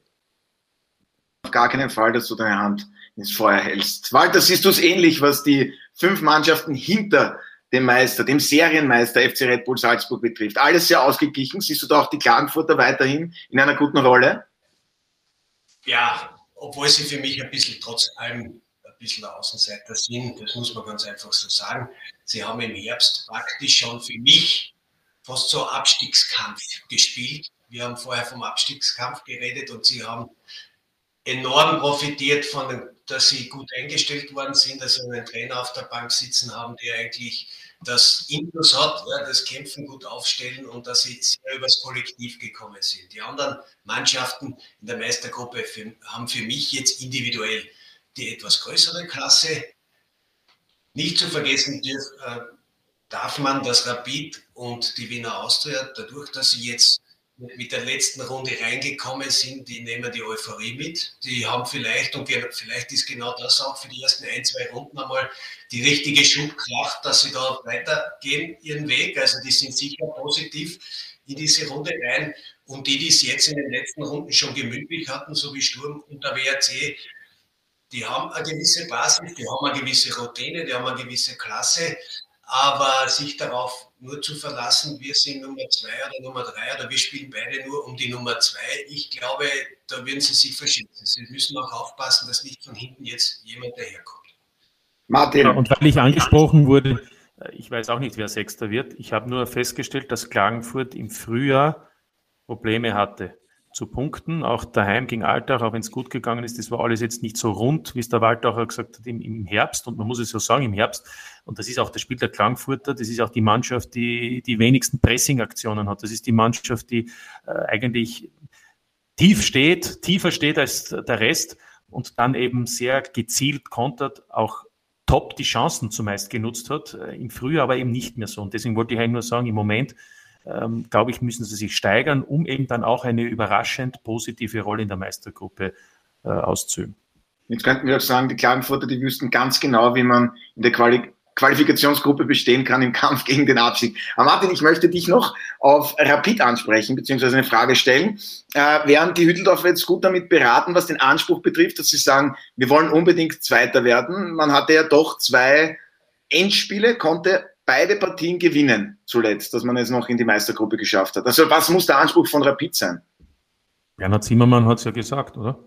Auf gar keinen Fall, dass du deine Hand ins Feuer hältst. Walter, siehst du es ähnlich, was die fünf Mannschaften hinter dem Meister, dem Serienmeister FC Red Bull Salzburg betrifft? Alles sehr ausgeglichen. Siehst du da auch die Klagenfurter weiterhin in einer guten Rolle? Ja, obwohl sie für mich ein bisschen trotz allem ein bisschen Außenseiter sind, das muss man ganz einfach so sagen. Sie haben im Herbst praktisch schon für mich fast so Abstiegskampf gespielt. Wir haben vorher vom Abstiegskampf geredet und sie haben enorm profitiert von, dass sie gut eingestellt worden sind, dass sie einen Trainer auf der Bank sitzen haben, der eigentlich das Intus hat, ja, das Kämpfen gut aufstellen und dass sie sehr übers Kollektiv gekommen sind. Die anderen Mannschaften in der Meistergruppe für, haben für mich jetzt individuell die etwas größere Klasse. Nicht zu vergessen dürf, äh, darf man, dass Rapid und die Wiener Austria, dadurch, dass sie jetzt mit der letzten Runde reingekommen sind, die nehmen die Euphorie mit. Die haben vielleicht, und vielleicht ist genau das auch für die ersten ein, zwei Runden einmal die richtige Schubkraft, dass sie da weitergehen ihren Weg. Also die sind sicher positiv in diese Runde rein. Und die, die es jetzt in den letzten Runden schon gemütlich hatten, so wie Sturm und der WRC, die haben eine gewisse Basis, die haben eine gewisse Routine, die haben eine gewisse Klasse. Aber sich darauf nur zu verlassen, wir sind Nummer zwei oder Nummer drei oder wir spielen beide nur um die Nummer zwei, ich glaube, da würden sie sich verschätzen. Sie müssen auch aufpassen, dass nicht von hinten jetzt jemand daherkommt. Martin. Ja, und weil ich angesprochen wurde, äh, ich weiß auch nicht, wer Sechster wird. Ich habe nur festgestellt, dass Klagenfurt im Frühjahr Probleme hatte zu punkten, auch daheim gegen Altach, auch wenn es gut gegangen ist, das war alles jetzt nicht so rund, wie es der Waldacher gesagt hat, im, im, Herbst. Und man muss es so sagen, im Herbst, und das ist auch das Spiel der Klangfurter, das ist auch die Mannschaft, die die wenigsten Pressing-Aktionen hat. Das ist die Mannschaft, die äh, eigentlich tief steht, tiefer steht als der Rest und dann eben sehr gezielt kontert, auch top die Chancen zumeist genutzt hat, äh, im Frühjahr aber eben nicht mehr so. Und deswegen wollte ich eigentlich nur sagen, im Moment ähm, glaube ich, müssen sie sich steigern, um eben dann auch eine überraschend positive Rolle in der Meistergruppe äh, auszuüben. Jetzt könnten wir auch sagen, die Klagenfurter, die wüssten ganz genau, wie man in der Quali Qualifikationsgruppe bestehen kann im Kampf gegen den Abstieg. Aber Martin, ich möchte dich noch auf Rapid ansprechen, beziehungsweise eine Frage stellen. Äh, wären die Hütteldorfer jetzt gut damit beraten, was den Anspruch betrifft, dass sie sagen, wir wollen unbedingt Zweiter werden? Man hatte ja doch zwei Endspiele, konnte beide Partien gewinnen zuletzt, dass man es noch in die Meistergruppe geschafft hat. Also was muss der Anspruch von Rapid sein? Bernhard Zimmermann hat es ja gesagt, oder?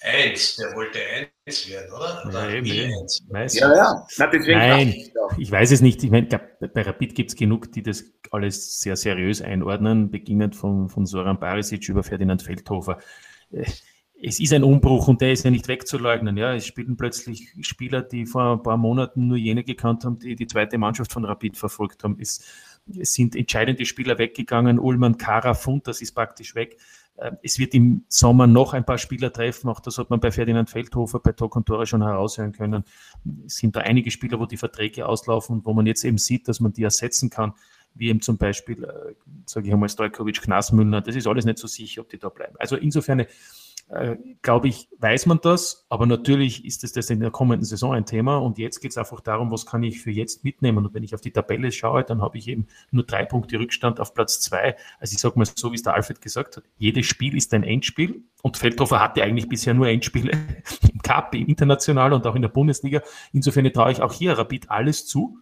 Eins, der wollte eins werden, oder? oder ja, eben, eins. Ja, ja. Na, Nein, ich, ich, weiß es nicht. Ich meine, bei Rapid gibt es genug, die das alles sehr seriös einordnen, beginnend von, von Soran Barisic über Ferdinand Feldhofer. Es ist ein Umbruch und der ist ja nicht wegzuleugnen. Ja, es spielen plötzlich Spieler, die vor ein paar Monaten nur jene gekannt haben, die die zweite Mannschaft von Rapid verfolgt haben. Es, es sind entscheidende Spieler weggegangen. Ullmann, Kara, Fund, das ist praktisch weg. Äh, es wird im Sommer noch ein paar Spieler treffen. Auch das hat man bei Ferdinand Feldhofer, bei Tok und Tore schon heraushören können. Es sind da einige Spieler, wo die Verträge auslaufen und wo man jetzt eben sieht, dass man die ersetzen kann wie eben zum Beispiel, äh, sage ich einmal, Stojkovic, Knasmüller, das ist alles nicht so sicher, ob die da bleiben. Also insofern äh, glaube ich, weiß man das, aber natürlich ist es das in der kommenden Saison ein Thema und jetzt geht es einfach darum, was kann ich für jetzt mitnehmen und wenn ich auf die Tabelle schaue, dann habe ich eben nur drei Punkte Rückstand auf Platz zwei. Also ich sage mal so, wie es der Alfred gesagt hat, jedes Spiel ist ein Endspiel und Feldhofer hatte eigentlich bisher nur Endspiele im Cup, im International und auch in der Bundesliga. Insofern traue ich auch hier Rapid alles zu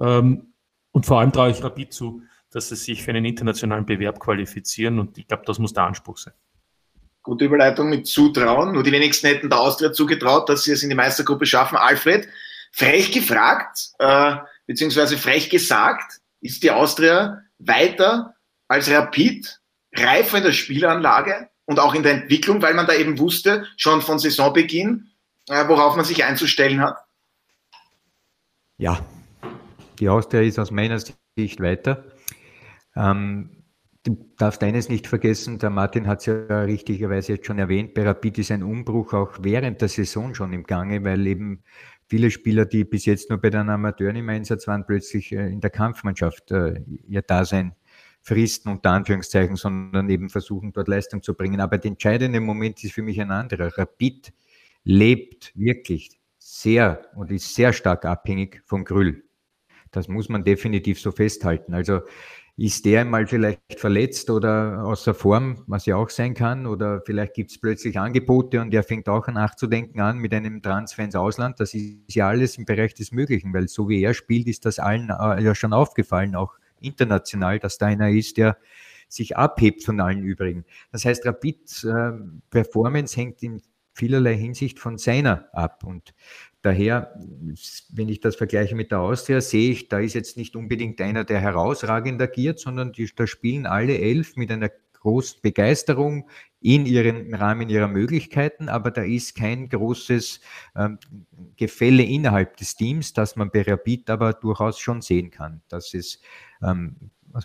ähm, und vor allem traue ich Rapid zu, dass sie sich für einen internationalen Bewerb qualifizieren und ich glaube, das muss der Anspruch sein. Gute Überleitung mit Zutrauen. Nur die wenigsten hätten der Austria zugetraut, dass sie es in die Meistergruppe schaffen. Alfred, frech gefragt, äh, beziehungsweise frech gesagt, ist die Austria weiter als Rapid, reifer in der Spielanlage und auch in der Entwicklung, weil man da eben wusste, schon von Saisonbeginn, äh, worauf man sich einzustellen hat? Ja, die Austria ist aus meiner Sicht weiter. Ähm, Du darfst eines nicht vergessen, der Martin hat es ja richtigerweise jetzt schon erwähnt, bei Rapid ist ein Umbruch auch während der Saison schon im Gange, weil eben viele Spieler, die bis jetzt nur bei den Amateuren im Einsatz waren, plötzlich äh, in der Kampfmannschaft äh, ihr Dasein fristen, unter Anführungszeichen, sondern eben versuchen, dort Leistung zu bringen. Aber der entscheidende Moment ist für mich ein anderer. Rapid lebt wirklich sehr und ist sehr stark abhängig vom Grüll. Das muss man definitiv so festhalten. Also ist der mal vielleicht verletzt oder außer Form, was ja auch sein kann, oder vielleicht gibt es plötzlich Angebote und er fängt auch nachzudenken an mit einem Transfer ins Ausland. Das ist ja alles im Bereich des Möglichen, weil so wie er spielt, ist das allen äh, ja schon aufgefallen, auch international, dass da einer ist, der sich abhebt von allen übrigen. Das heißt, Rapid äh, Performance hängt in vielerlei Hinsicht von seiner ab. Und Daher, wenn ich das vergleiche mit der Austria, sehe ich, da ist jetzt nicht unbedingt einer, der herausragend agiert, sondern die, da spielen alle elf mit einer großen Begeisterung in ihren Rahmen ihrer Möglichkeiten, aber da ist kein großes ähm, Gefälle innerhalb des Teams, das man bei Rapid aber durchaus schon sehen kann, dass es ähm,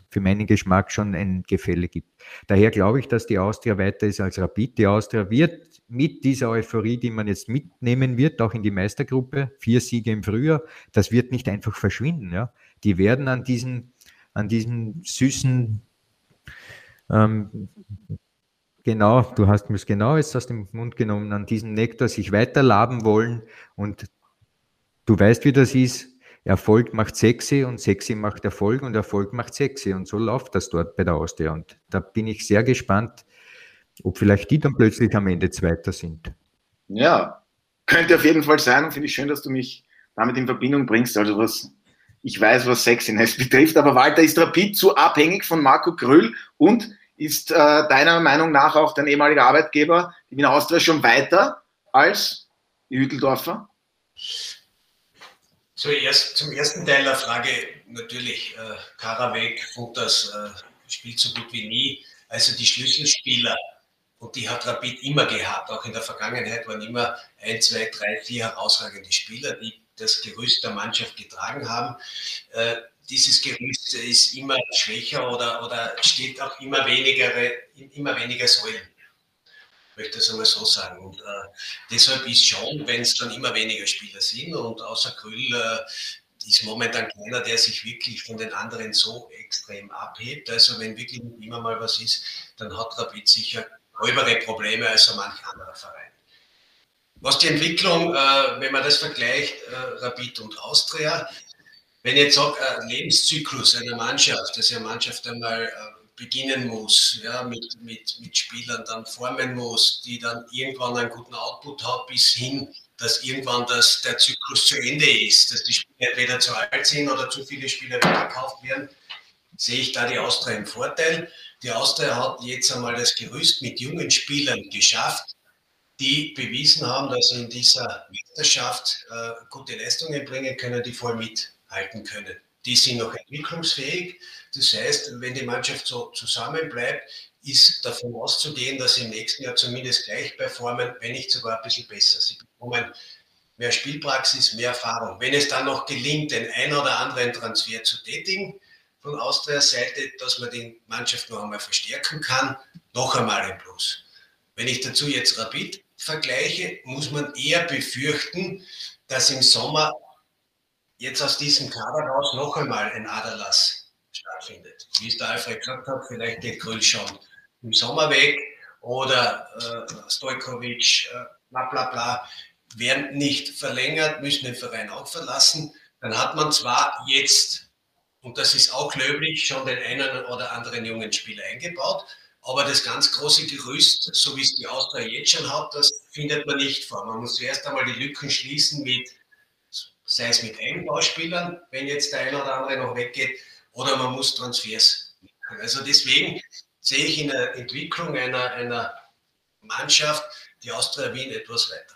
für meinen Geschmack schon ein Gefälle gibt. Daher glaube ich, dass die Austria weiter ist als Rapid. Die Austria wird mit dieser Euphorie, die man jetzt mitnehmen wird, auch in die Meistergruppe, vier Siege im Frühjahr, das wird nicht einfach verschwinden. Ja? Die werden an diesen, an diesen süßen, ähm, genau, du hast mir es genau jetzt aus dem Mund genommen, an diesem Nektar sich weiterlaben wollen und du weißt, wie das ist. Erfolg macht sexy und sexy macht Erfolg und Erfolg macht sexy und so läuft das dort bei der Austria und da bin ich sehr gespannt, ob vielleicht die dann plötzlich am Ende Zweiter sind. Ja, könnte auf jeden Fall sein und finde ich schön, dass du mich damit in Verbindung bringst. Also was, ich weiß, was Sexiness betrifft, aber Walter ist Rapid zu abhängig von Marco Grüll und ist äh, deiner Meinung nach auch dein ehemaliger Arbeitgeber, die Wiener Austria, schon weiter als die Hütteldorfer? Zuerst, zum ersten Teil der Frage natürlich, äh, Karaweg, Futters äh, spielt so gut wie nie. Also die Schlüsselspieler und die hat Rapid immer gehabt. Auch in der Vergangenheit waren immer ein, zwei, drei, vier herausragende Spieler, die das Gerüst der Mannschaft getragen haben. Äh, dieses Gerüst ist immer schwächer oder, oder steht auch immer weniger, immer weniger Säulen. Möchte das einmal so sagen. Und äh, deshalb ist schon, wenn es dann immer weniger Spieler sind und außer Grüll äh, ist momentan keiner, der sich wirklich von den anderen so extrem abhebt. Also wenn wirklich immer mal was ist, dann hat Rapid sicher gröbere Probleme als so manch anderer Verein. Was die Entwicklung, äh, wenn man das vergleicht, äh, Rapid und Austria, wenn ich jetzt sage, äh, Lebenszyklus einer Mannschaft, dass eine Mannschaft einmal äh, beginnen muss, ja, mit, mit, mit Spielern dann formen muss, die dann irgendwann einen guten Output hat, bis hin, dass irgendwann das, der Zyklus zu Ende ist, dass die Spieler entweder zu alt sind oder zu viele Spieler gekauft werden, sehe ich da die Austria im Vorteil. Die Austria hat jetzt einmal das Gerüst mit jungen Spielern geschafft, die bewiesen haben, dass sie in dieser Meisterschaft äh, gute Leistungen bringen können, die voll mithalten können. Die sind noch entwicklungsfähig. Das heißt, wenn die Mannschaft so zusammenbleibt, ist davon auszugehen, dass sie im nächsten Jahr zumindest gleich performen, wenn nicht sogar ein bisschen besser. Sie bekommen mehr Spielpraxis, mehr Erfahrung. Wenn es dann noch gelingt, den ein oder anderen Transfer zu tätigen, von Austrias Seite, dass man die Mannschaft noch einmal verstärken kann, noch einmal ein Plus. Wenn ich dazu jetzt Rapid vergleiche, muss man eher befürchten, dass im Sommer jetzt aus diesem Kader raus noch einmal ein Aderlass stattfindet. Wie es der Alfred gesagt hat, vielleicht geht Grüll schon im Sommer weg oder äh, Stojkovic, äh, bla bla bla, werden nicht verlängert, müssen den Verein auch verlassen. Dann hat man zwar jetzt und das ist auch löblich, schon den einen oder anderen jungen Spieler eingebaut. Aber das ganz große Gerüst, so wie es die Austria jetzt schon hat, das findet man nicht vor. Man muss zuerst einmal die Lücken schließen mit, sei es mit Einbauspielern, wenn jetzt der eine oder andere noch weggeht, oder man muss Transfers machen. Also deswegen sehe ich in der Entwicklung einer, einer Mannschaft, die Austria Wien etwas weiter.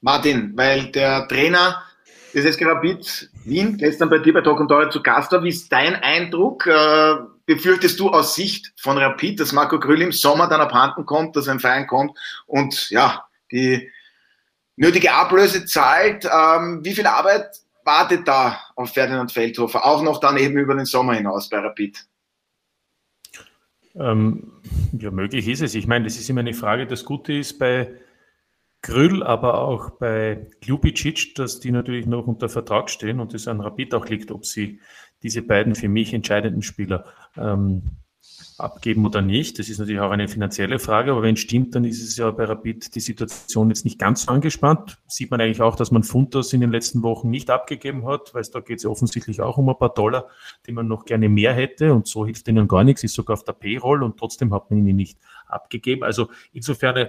Martin, weil der Trainer des SK Rapid Wien gestern bei dir bei Talk und Tore zu Gast war, wie ist dein Eindruck? Äh, befürchtest du aus Sicht von Rapid, dass Marco Grüll im Sommer dann abhanden kommt, dass ein Verein kommt und ja, die nötige Ablöse zahlt? Ähm, wie viel Arbeit wartet da auf Ferdinand Feldhofer, auch noch dann eben über den Sommer hinaus bei Rapid? Ähm, ja, möglich ist es. Ich meine, das ist immer eine Frage. Das Gute ist bei Grüll, aber auch bei Ljubicic, dass die natürlich noch unter Vertrag stehen und es an Rapid auch liegt, ob sie diese beiden für mich entscheidenden Spieler ähm, abgeben oder nicht. Das ist natürlich auch eine finanzielle Frage, aber wenn es stimmt, dann ist es ja bei Rapid die Situation jetzt nicht ganz so angespannt. Sieht man eigentlich auch, dass man Funtas in den letzten Wochen nicht abgegeben hat, weil da geht es ja offensichtlich auch um ein paar Dollar, die man noch gerne mehr hätte und so hilft ihnen gar nichts, ist sogar auf der Payroll und trotzdem hat man ihn nicht abgegeben. Also insofern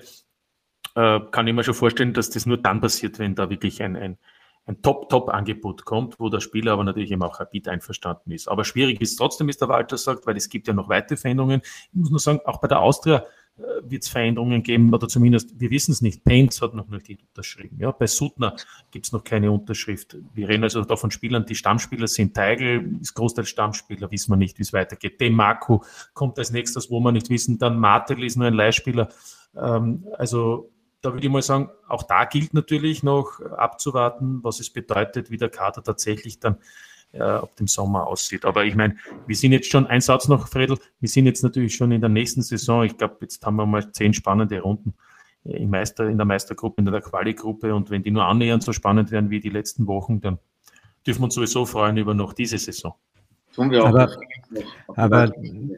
äh, kann ich mir schon vorstellen, dass das nur dann passiert, wenn da wirklich ein, ein ein Top-Top-Angebot kommt, wo der Spieler aber natürlich eben auch Rapid einverstanden ist. Aber schwierig ist trotzdem, wie der Walter sagt, weil es gibt ja noch weitere Veränderungen. Ich muss nur sagen, auch bei der Austria äh, wird es Veränderungen geben, oder zumindest, wir wissen es nicht. Paints hat noch nicht unterschrieben. Ja, bei Sutner gibt es noch keine Unterschrift. Wir reden also da von Spielern, die Stammspieler sind. Teigl ist Großteil Stammspieler, wissen wir nicht, wie es weitergeht. Demarco kommt als nächstes, wo wir nicht wissen. Dann Martel ist nur ein Leihspieler. Ähm, also da würde ich mal sagen, auch da gilt natürlich noch abzuwarten, was es bedeutet, wie der Kader tatsächlich dann äh, ab dem Sommer aussieht. Aber ich meine, wir sind jetzt schon, ein Satz noch, Fredel, wir sind jetzt natürlich schon in der nächsten Saison. Ich glaube, jetzt haben wir mal zehn spannende Runden im Meister, in der Meistergruppe, in der Quali-Gruppe. Und wenn die nur annähernd so spannend werden wie die letzten Wochen, dann dürfen wir uns sowieso freuen über noch diese Saison. Aber, aber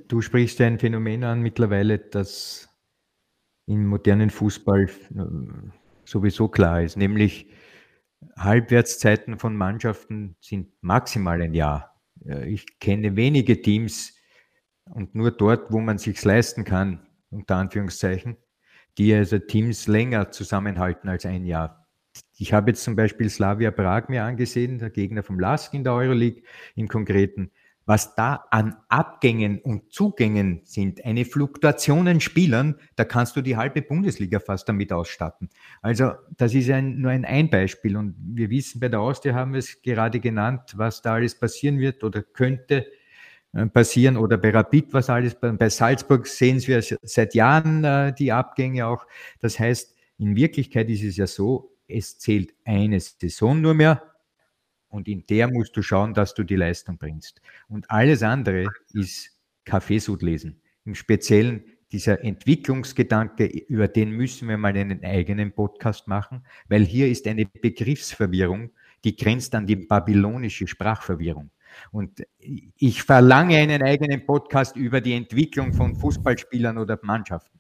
du sprichst ja ein Phänomen an mittlerweile, dass im modernen Fußball äh, sowieso klar ist, nämlich Halbwertszeiten von Mannschaften sind maximal ein Jahr. Ich kenne wenige Teams und nur dort, wo man sich leisten kann, unter Anführungszeichen, die also Teams länger zusammenhalten als ein Jahr. Ich habe jetzt zum Beispiel Slavia Prag mir angesehen, der Gegner vom Lask in der Euroleague im Konkreten was da an Abgängen und Zugängen sind, eine Fluktuation an Spielern, da kannst du die halbe Bundesliga fast damit ausstatten. Also das ist ein, nur ein, ein Beispiel und wir wissen, bei der Austria haben wir es gerade genannt, was da alles passieren wird oder könnte äh, passieren oder bei Rapid, was alles, bei Salzburg sehen wir seit Jahren äh, die Abgänge auch. Das heißt, in Wirklichkeit ist es ja so, es zählt eine Saison nur mehr und in der musst du schauen, dass du die Leistung bringst. Und alles andere ist Kaffeesud lesen. Im Speziellen dieser Entwicklungsgedanke, über den müssen wir mal einen eigenen Podcast machen, weil hier ist eine Begriffsverwirrung, die grenzt an die babylonische Sprachverwirrung. Und ich verlange einen eigenen Podcast über die Entwicklung von Fußballspielern oder Mannschaften.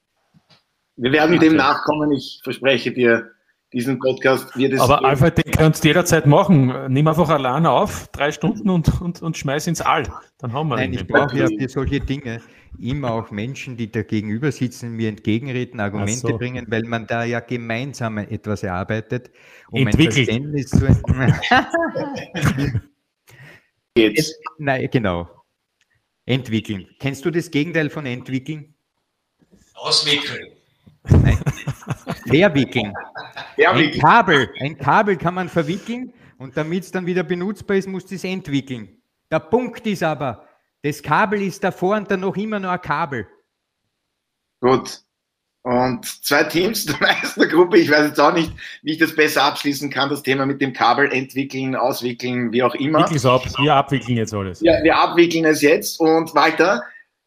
Wir werden dem nachkommen, ich verspreche dir diesen Podcast wird es. Aber. Alfred, den kannst du jederzeit machen. Nimm einfach alleine auf, drei Stunden und, und, und schmeiß ins All. Dann haben wir Nein, ich brauche ja für solche Dinge immer auch Menschen, die da gegenüber sitzen, mir entgegenreden, Argumente so. bringen, weil man da ja gemeinsam etwas erarbeitet, um Entwickelt. ein Verständnis zu. Jetzt. Nein, genau. Entwickeln. Kennst du das Gegenteil von entwickeln? Auswickeln. Nein. Verwickeln. Ein Kabel, ein Kabel kann man verwickeln und damit es dann wieder benutzbar ist, muss es entwickeln. Der Punkt ist aber, das Kabel ist davor und dann noch immer nur ein Kabel. Gut. Und zwei Teams der Meistergruppe, ich weiß jetzt auch nicht, wie ich das besser abschließen kann, das Thema mit dem Kabel entwickeln, auswickeln, wie auch immer. Wickel's ab. Wir abwickeln jetzt alles. Ja, wir abwickeln es jetzt. Und Walter,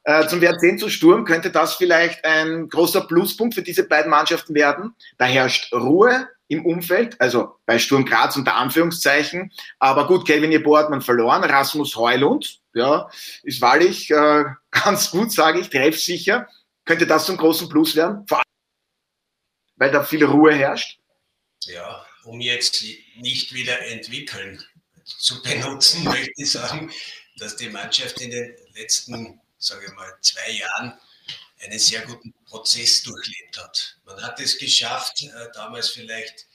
äh, zum Wert 10 zu Sturm könnte das vielleicht ein großer Pluspunkt für diese beiden Mannschaften werden. Da herrscht Ruhe im Umfeld, also bei Sturm Graz unter Anführungszeichen. Aber gut, Kelvin Jeboa hat man verloren. Rasmus Heulund, ja, ist wahrlich äh, ganz gut, sage ich, treffsicher. Könnte das zum großen Plus werden? Vor allem, weil da viel Ruhe herrscht. Ja, um jetzt nicht wieder entwickeln zu benutzen, möchte ich sagen, dass die Mannschaft in den letzten sage ich mal, zwei Jahren einen sehr guten Prozess durchlebt hat. Man hat es geschafft, äh, damals vielleicht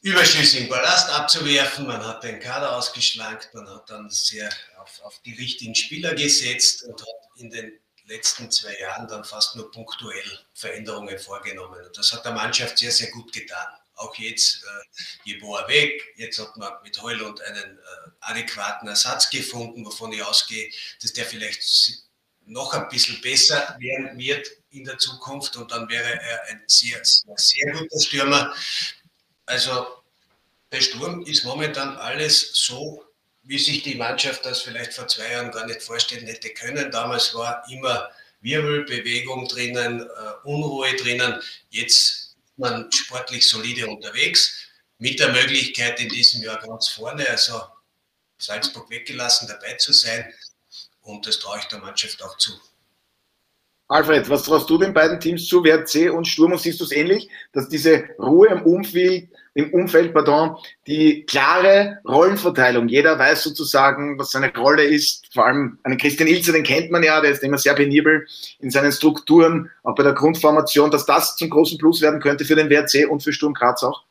überschüssigen Ballast abzuwerfen, man hat den Kader ausgeschlankt, man hat dann sehr auf, auf die richtigen Spieler gesetzt und hat in den letzten zwei Jahren dann fast nur punktuell Veränderungen vorgenommen. Und das hat der Mannschaft sehr, sehr gut getan. Auch jetzt, äh, Jeboa weg, jetzt hat man mit Heulund einen äh, adäquaten Ersatz gefunden, wovon ich ausgehe, dass der vielleicht noch ein bisschen besser werden wird in der Zukunft und dann wäre er ein sehr, sehr, sehr guter Stürmer. Also bei Sturm ist momentan alles so, wie sich die Mannschaft das vielleicht vor zwei Jahren gar nicht vorstellen hätte können. Damals war immer Wirbelbewegung drinnen, äh, Unruhe drinnen. Jetzt man sportlich solide unterwegs, mit der Möglichkeit in diesem Jahr ganz vorne, also Salzburg weggelassen, dabei zu sein. Und das traue ich der Mannschaft auch zu. Alfred, was traust du den beiden Teams zu, WRC und Sturm? Und siehst du es ähnlich, dass diese Ruhe im Umfeld, im Umfeld, pardon, die klare Rollenverteilung, jeder weiß sozusagen, was seine Rolle ist, vor allem einen Christian Ilzer, den kennt man ja, der ist immer sehr penibel in seinen Strukturen, auch bei der Grundformation, dass das zum großen Plus werden könnte für den WRC und für Sturm Graz auch?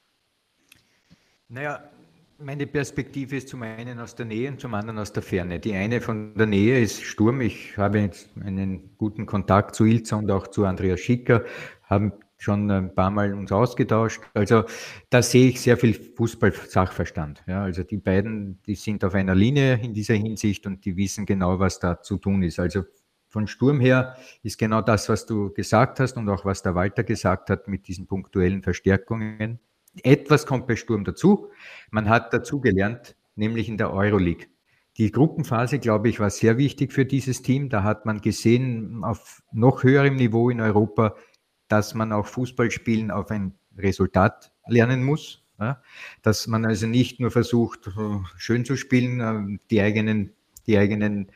Naja, meine Perspektive ist zum einen aus der Nähe und zum anderen aus der Ferne. Die eine von der Nähe ist Sturm. Ich habe jetzt einen guten Kontakt zu Ilza und auch zu Andreas Schicker, haben schon ein paar Mal uns ausgetauscht. Also da sehe ich sehr viel Fußball-Sachverstand. Ja, also die beiden, die sind auf einer Linie in dieser Hinsicht und die wissen genau, was da zu tun ist. Also von Sturm her ist genau das, was du gesagt hast und auch was der Walter gesagt hat mit diesen punktuellen Verstärkungen etwas kommt bei Sturm dazu. Man hat dazugelernt, nämlich in der Euroleague. Die Gruppenphase, glaube ich, war sehr wichtig für dieses Team. Da hat man gesehen, auf noch höherem Niveau in Europa, dass man auch Fußballspielen auf ein Resultat lernen muss. Ja? Dass man also nicht nur versucht, schön zu spielen, äh, die eigenen, die eigenen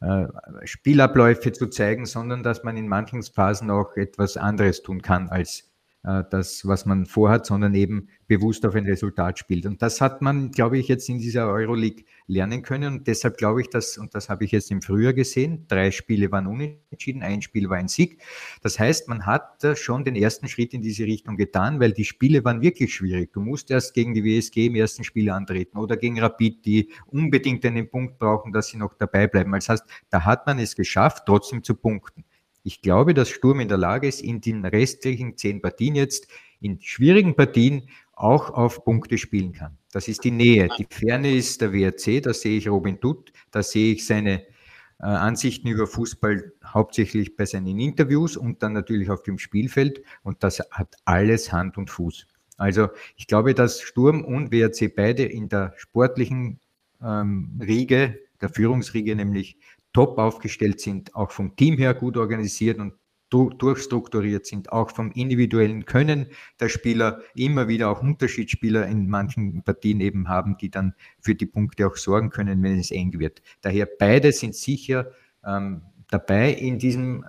äh, Spielabläufe zu zeigen, sondern dass man in manchen Phasen auch etwas anderes tun kann als äh, das, was man vorhat, sondern eben bewusst auf ein Resultat spielt. Und das hat man, glaube ich, jetzt in dieser Euroleague lernen können. Und deshalb glaube ich, dass, und das habe ich jetzt im Frühjahr gesehen, drei Spiele waren unentschieden, ein Spiel war ein Sieg. Das heißt, man hat schon den ersten Schritt in diese Richtung getan, weil die Spiele waren wirklich schwierig. Du musst erst gegen die WSG im ersten Spiel antreten oder gegen Rapid, die unbedingt einen Punkt brauchen, dass sie noch dabei bleiben. Das heißt, da hat man es geschafft, trotzdem zu punkten. Ich glaube, dass Sturm in der Lage ist, in den restlichen zehn Partien jetzt, in schwierigen Partien, auch auf Punkte spielen kann. Das ist die Nähe. Die Ferne ist der WRC, da sehe ich Robin Dutt, da sehe ich seine äh, Ansichten über Fußball hauptsächlich bei seinen Interviews und dann natürlich auf dem Spielfeld. Und das hat alles Hand und Fuß. Also ich glaube, dass Sturm und WRC beide in der sportlichen ähm, Riege, der Führungsriege nämlich top aufgestellt sind, auch vom Team her gut organisiert und durchstrukturiert sind, auch vom individuellen Können der Spieler, immer wieder auch Unterschiedsspieler in manchen Partien eben haben, die dann für die Punkte auch sorgen können, wenn es eng wird. Daher beide sind sicher ähm, dabei in diesem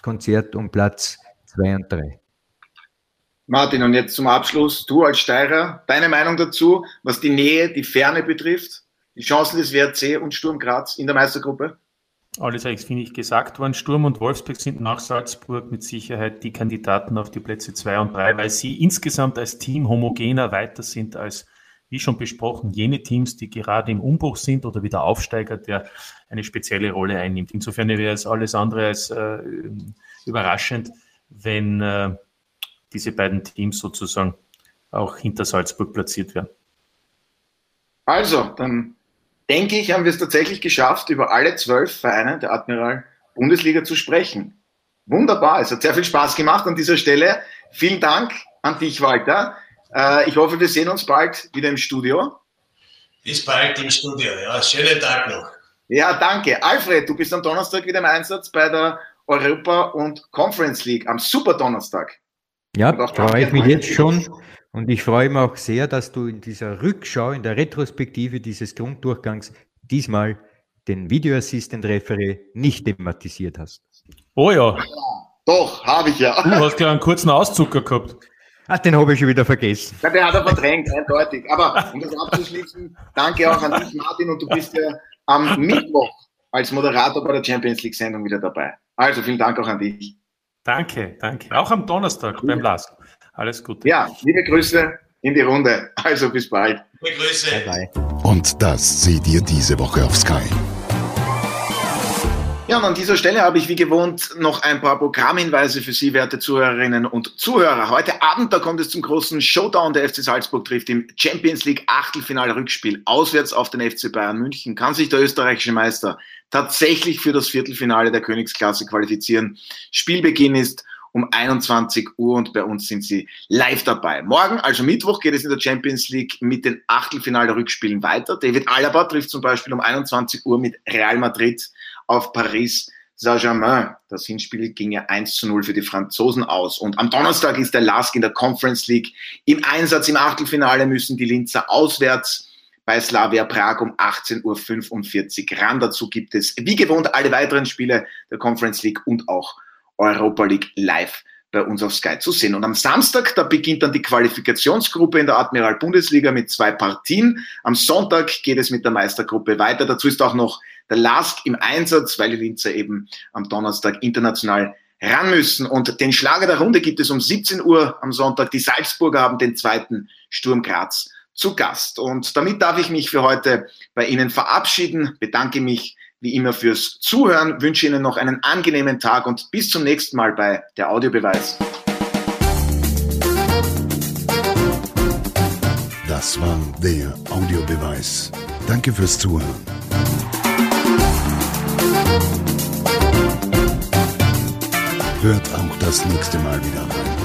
Konzert um Platz zwei und drei. Martin, und jetzt zum Abschluss, du als Steirer, deine Meinung dazu, was die Nähe, die Ferne betrifft? Die Chancen des WRC und Sturm Graz in der Meistergruppe? Alles eigentlich, finde ich, gesagt worden. Sturm und Wolfsburg sind nach Salzburg mit Sicherheit die Kandidaten auf die Plätze 2 und 3, weil sie insgesamt als Team homogener weiter sind als, wie schon besprochen, jene Teams, die gerade im Umbruch sind oder wieder Aufsteiger, der eine spezielle Rolle einnimmt. Insofern wäre es alles andere als äh, überraschend, wenn äh, diese beiden Teams sozusagen auch hinter Salzburg platziert werden. Also, dann denke ich, haben wir es tatsächlich geschafft, über alle zwölf Vereine der Admiral Bundesliga zu sprechen. Wunderbar, es hat sehr viel Spaß gemacht an dieser Stelle. Vielen Dank an dich, Walter. Äh, ich hoffe, wir sehen uns bald wieder im Studio. Bis bald im Studio, ja. Schönen Tag noch. Ja, danke. Alfred, du bist am Donnerstag wieder im Einsatz bei der Europa- und Conference League am Super Donnerstag. Ja, freue ich mich jetzt schon. Und ich freue mich auch sehr, dass du in dieser Rückschau, in der Retrospektive dieses Grunddurchgangs diesmal den Video Assistant Referee nicht thematisiert hast. Oh ja. Doch, habe ich ja. Du hast ja einen kurzen Auszucker gehabt. Ach, den habe ich schon wieder vergessen. Ja, der hat er verdrängt, eindeutig. Aber um das abzuschließen, danke auch an dich, Martin, und du bist ja am Mittwoch als Moderator bei der Champions League Sendung wieder dabei. Also vielen Dank auch an dich. Danke, danke. Auch am Donnerstag cool. beim Last. Alles Gute. Ja, liebe Grüße in die Runde. Also bis bald. Liebe Grüße. Bye bye. Und das seht ihr diese Woche auf Sky. Ja, und an dieser Stelle habe ich wie gewohnt noch ein paar Programmhinweise für Sie, werte Zuhörerinnen und Zuhörer. Heute Abend, da kommt es zum großen Showdown. Der FC Salzburg trifft im Champions League Achtelfinale-Rückspiel auswärts auf den FC Bayern München. Kann sich der österreichische Meister tatsächlich für das Viertelfinale der Königsklasse qualifizieren? Spielbeginn ist um 21 Uhr und bei uns sind Sie live dabei. Morgen, also Mittwoch, geht es in der Champions League mit den Achtelfinale-Rückspielen weiter. David Alaba trifft zum Beispiel um 21 Uhr mit Real Madrid auf Paris Saint-Germain. Das Hinspiel ging ja 1 zu 0 für die Franzosen aus. Und am Donnerstag ist der Lask in der Conference League im Einsatz. Im Achtelfinale müssen die Linzer auswärts bei Slavia Prag um 18.45 Uhr ran. Dazu gibt es wie gewohnt alle weiteren Spiele der Conference League und auch Europa League live bei uns auf Sky zu sehen. Und am Samstag, da beginnt dann die Qualifikationsgruppe in der Admiral Bundesliga mit zwei Partien. Am Sonntag geht es mit der Meistergruppe weiter. Dazu ist auch noch der Lask im Einsatz, weil die Linzer eben am Donnerstag international ran müssen. Und den Schlager der Runde gibt es um 17 Uhr am Sonntag. Die Salzburger haben den zweiten Sturm Graz zu Gast. Und damit darf ich mich für heute bei Ihnen verabschieden, bedanke mich wie immer fürs Zuhören, wünsche Ihnen noch einen angenehmen Tag und bis zum nächsten Mal bei der Audiobeweis. Das war der Audiobeweis. Danke fürs Zuhören. Hört auch das nächste Mal wieder rein.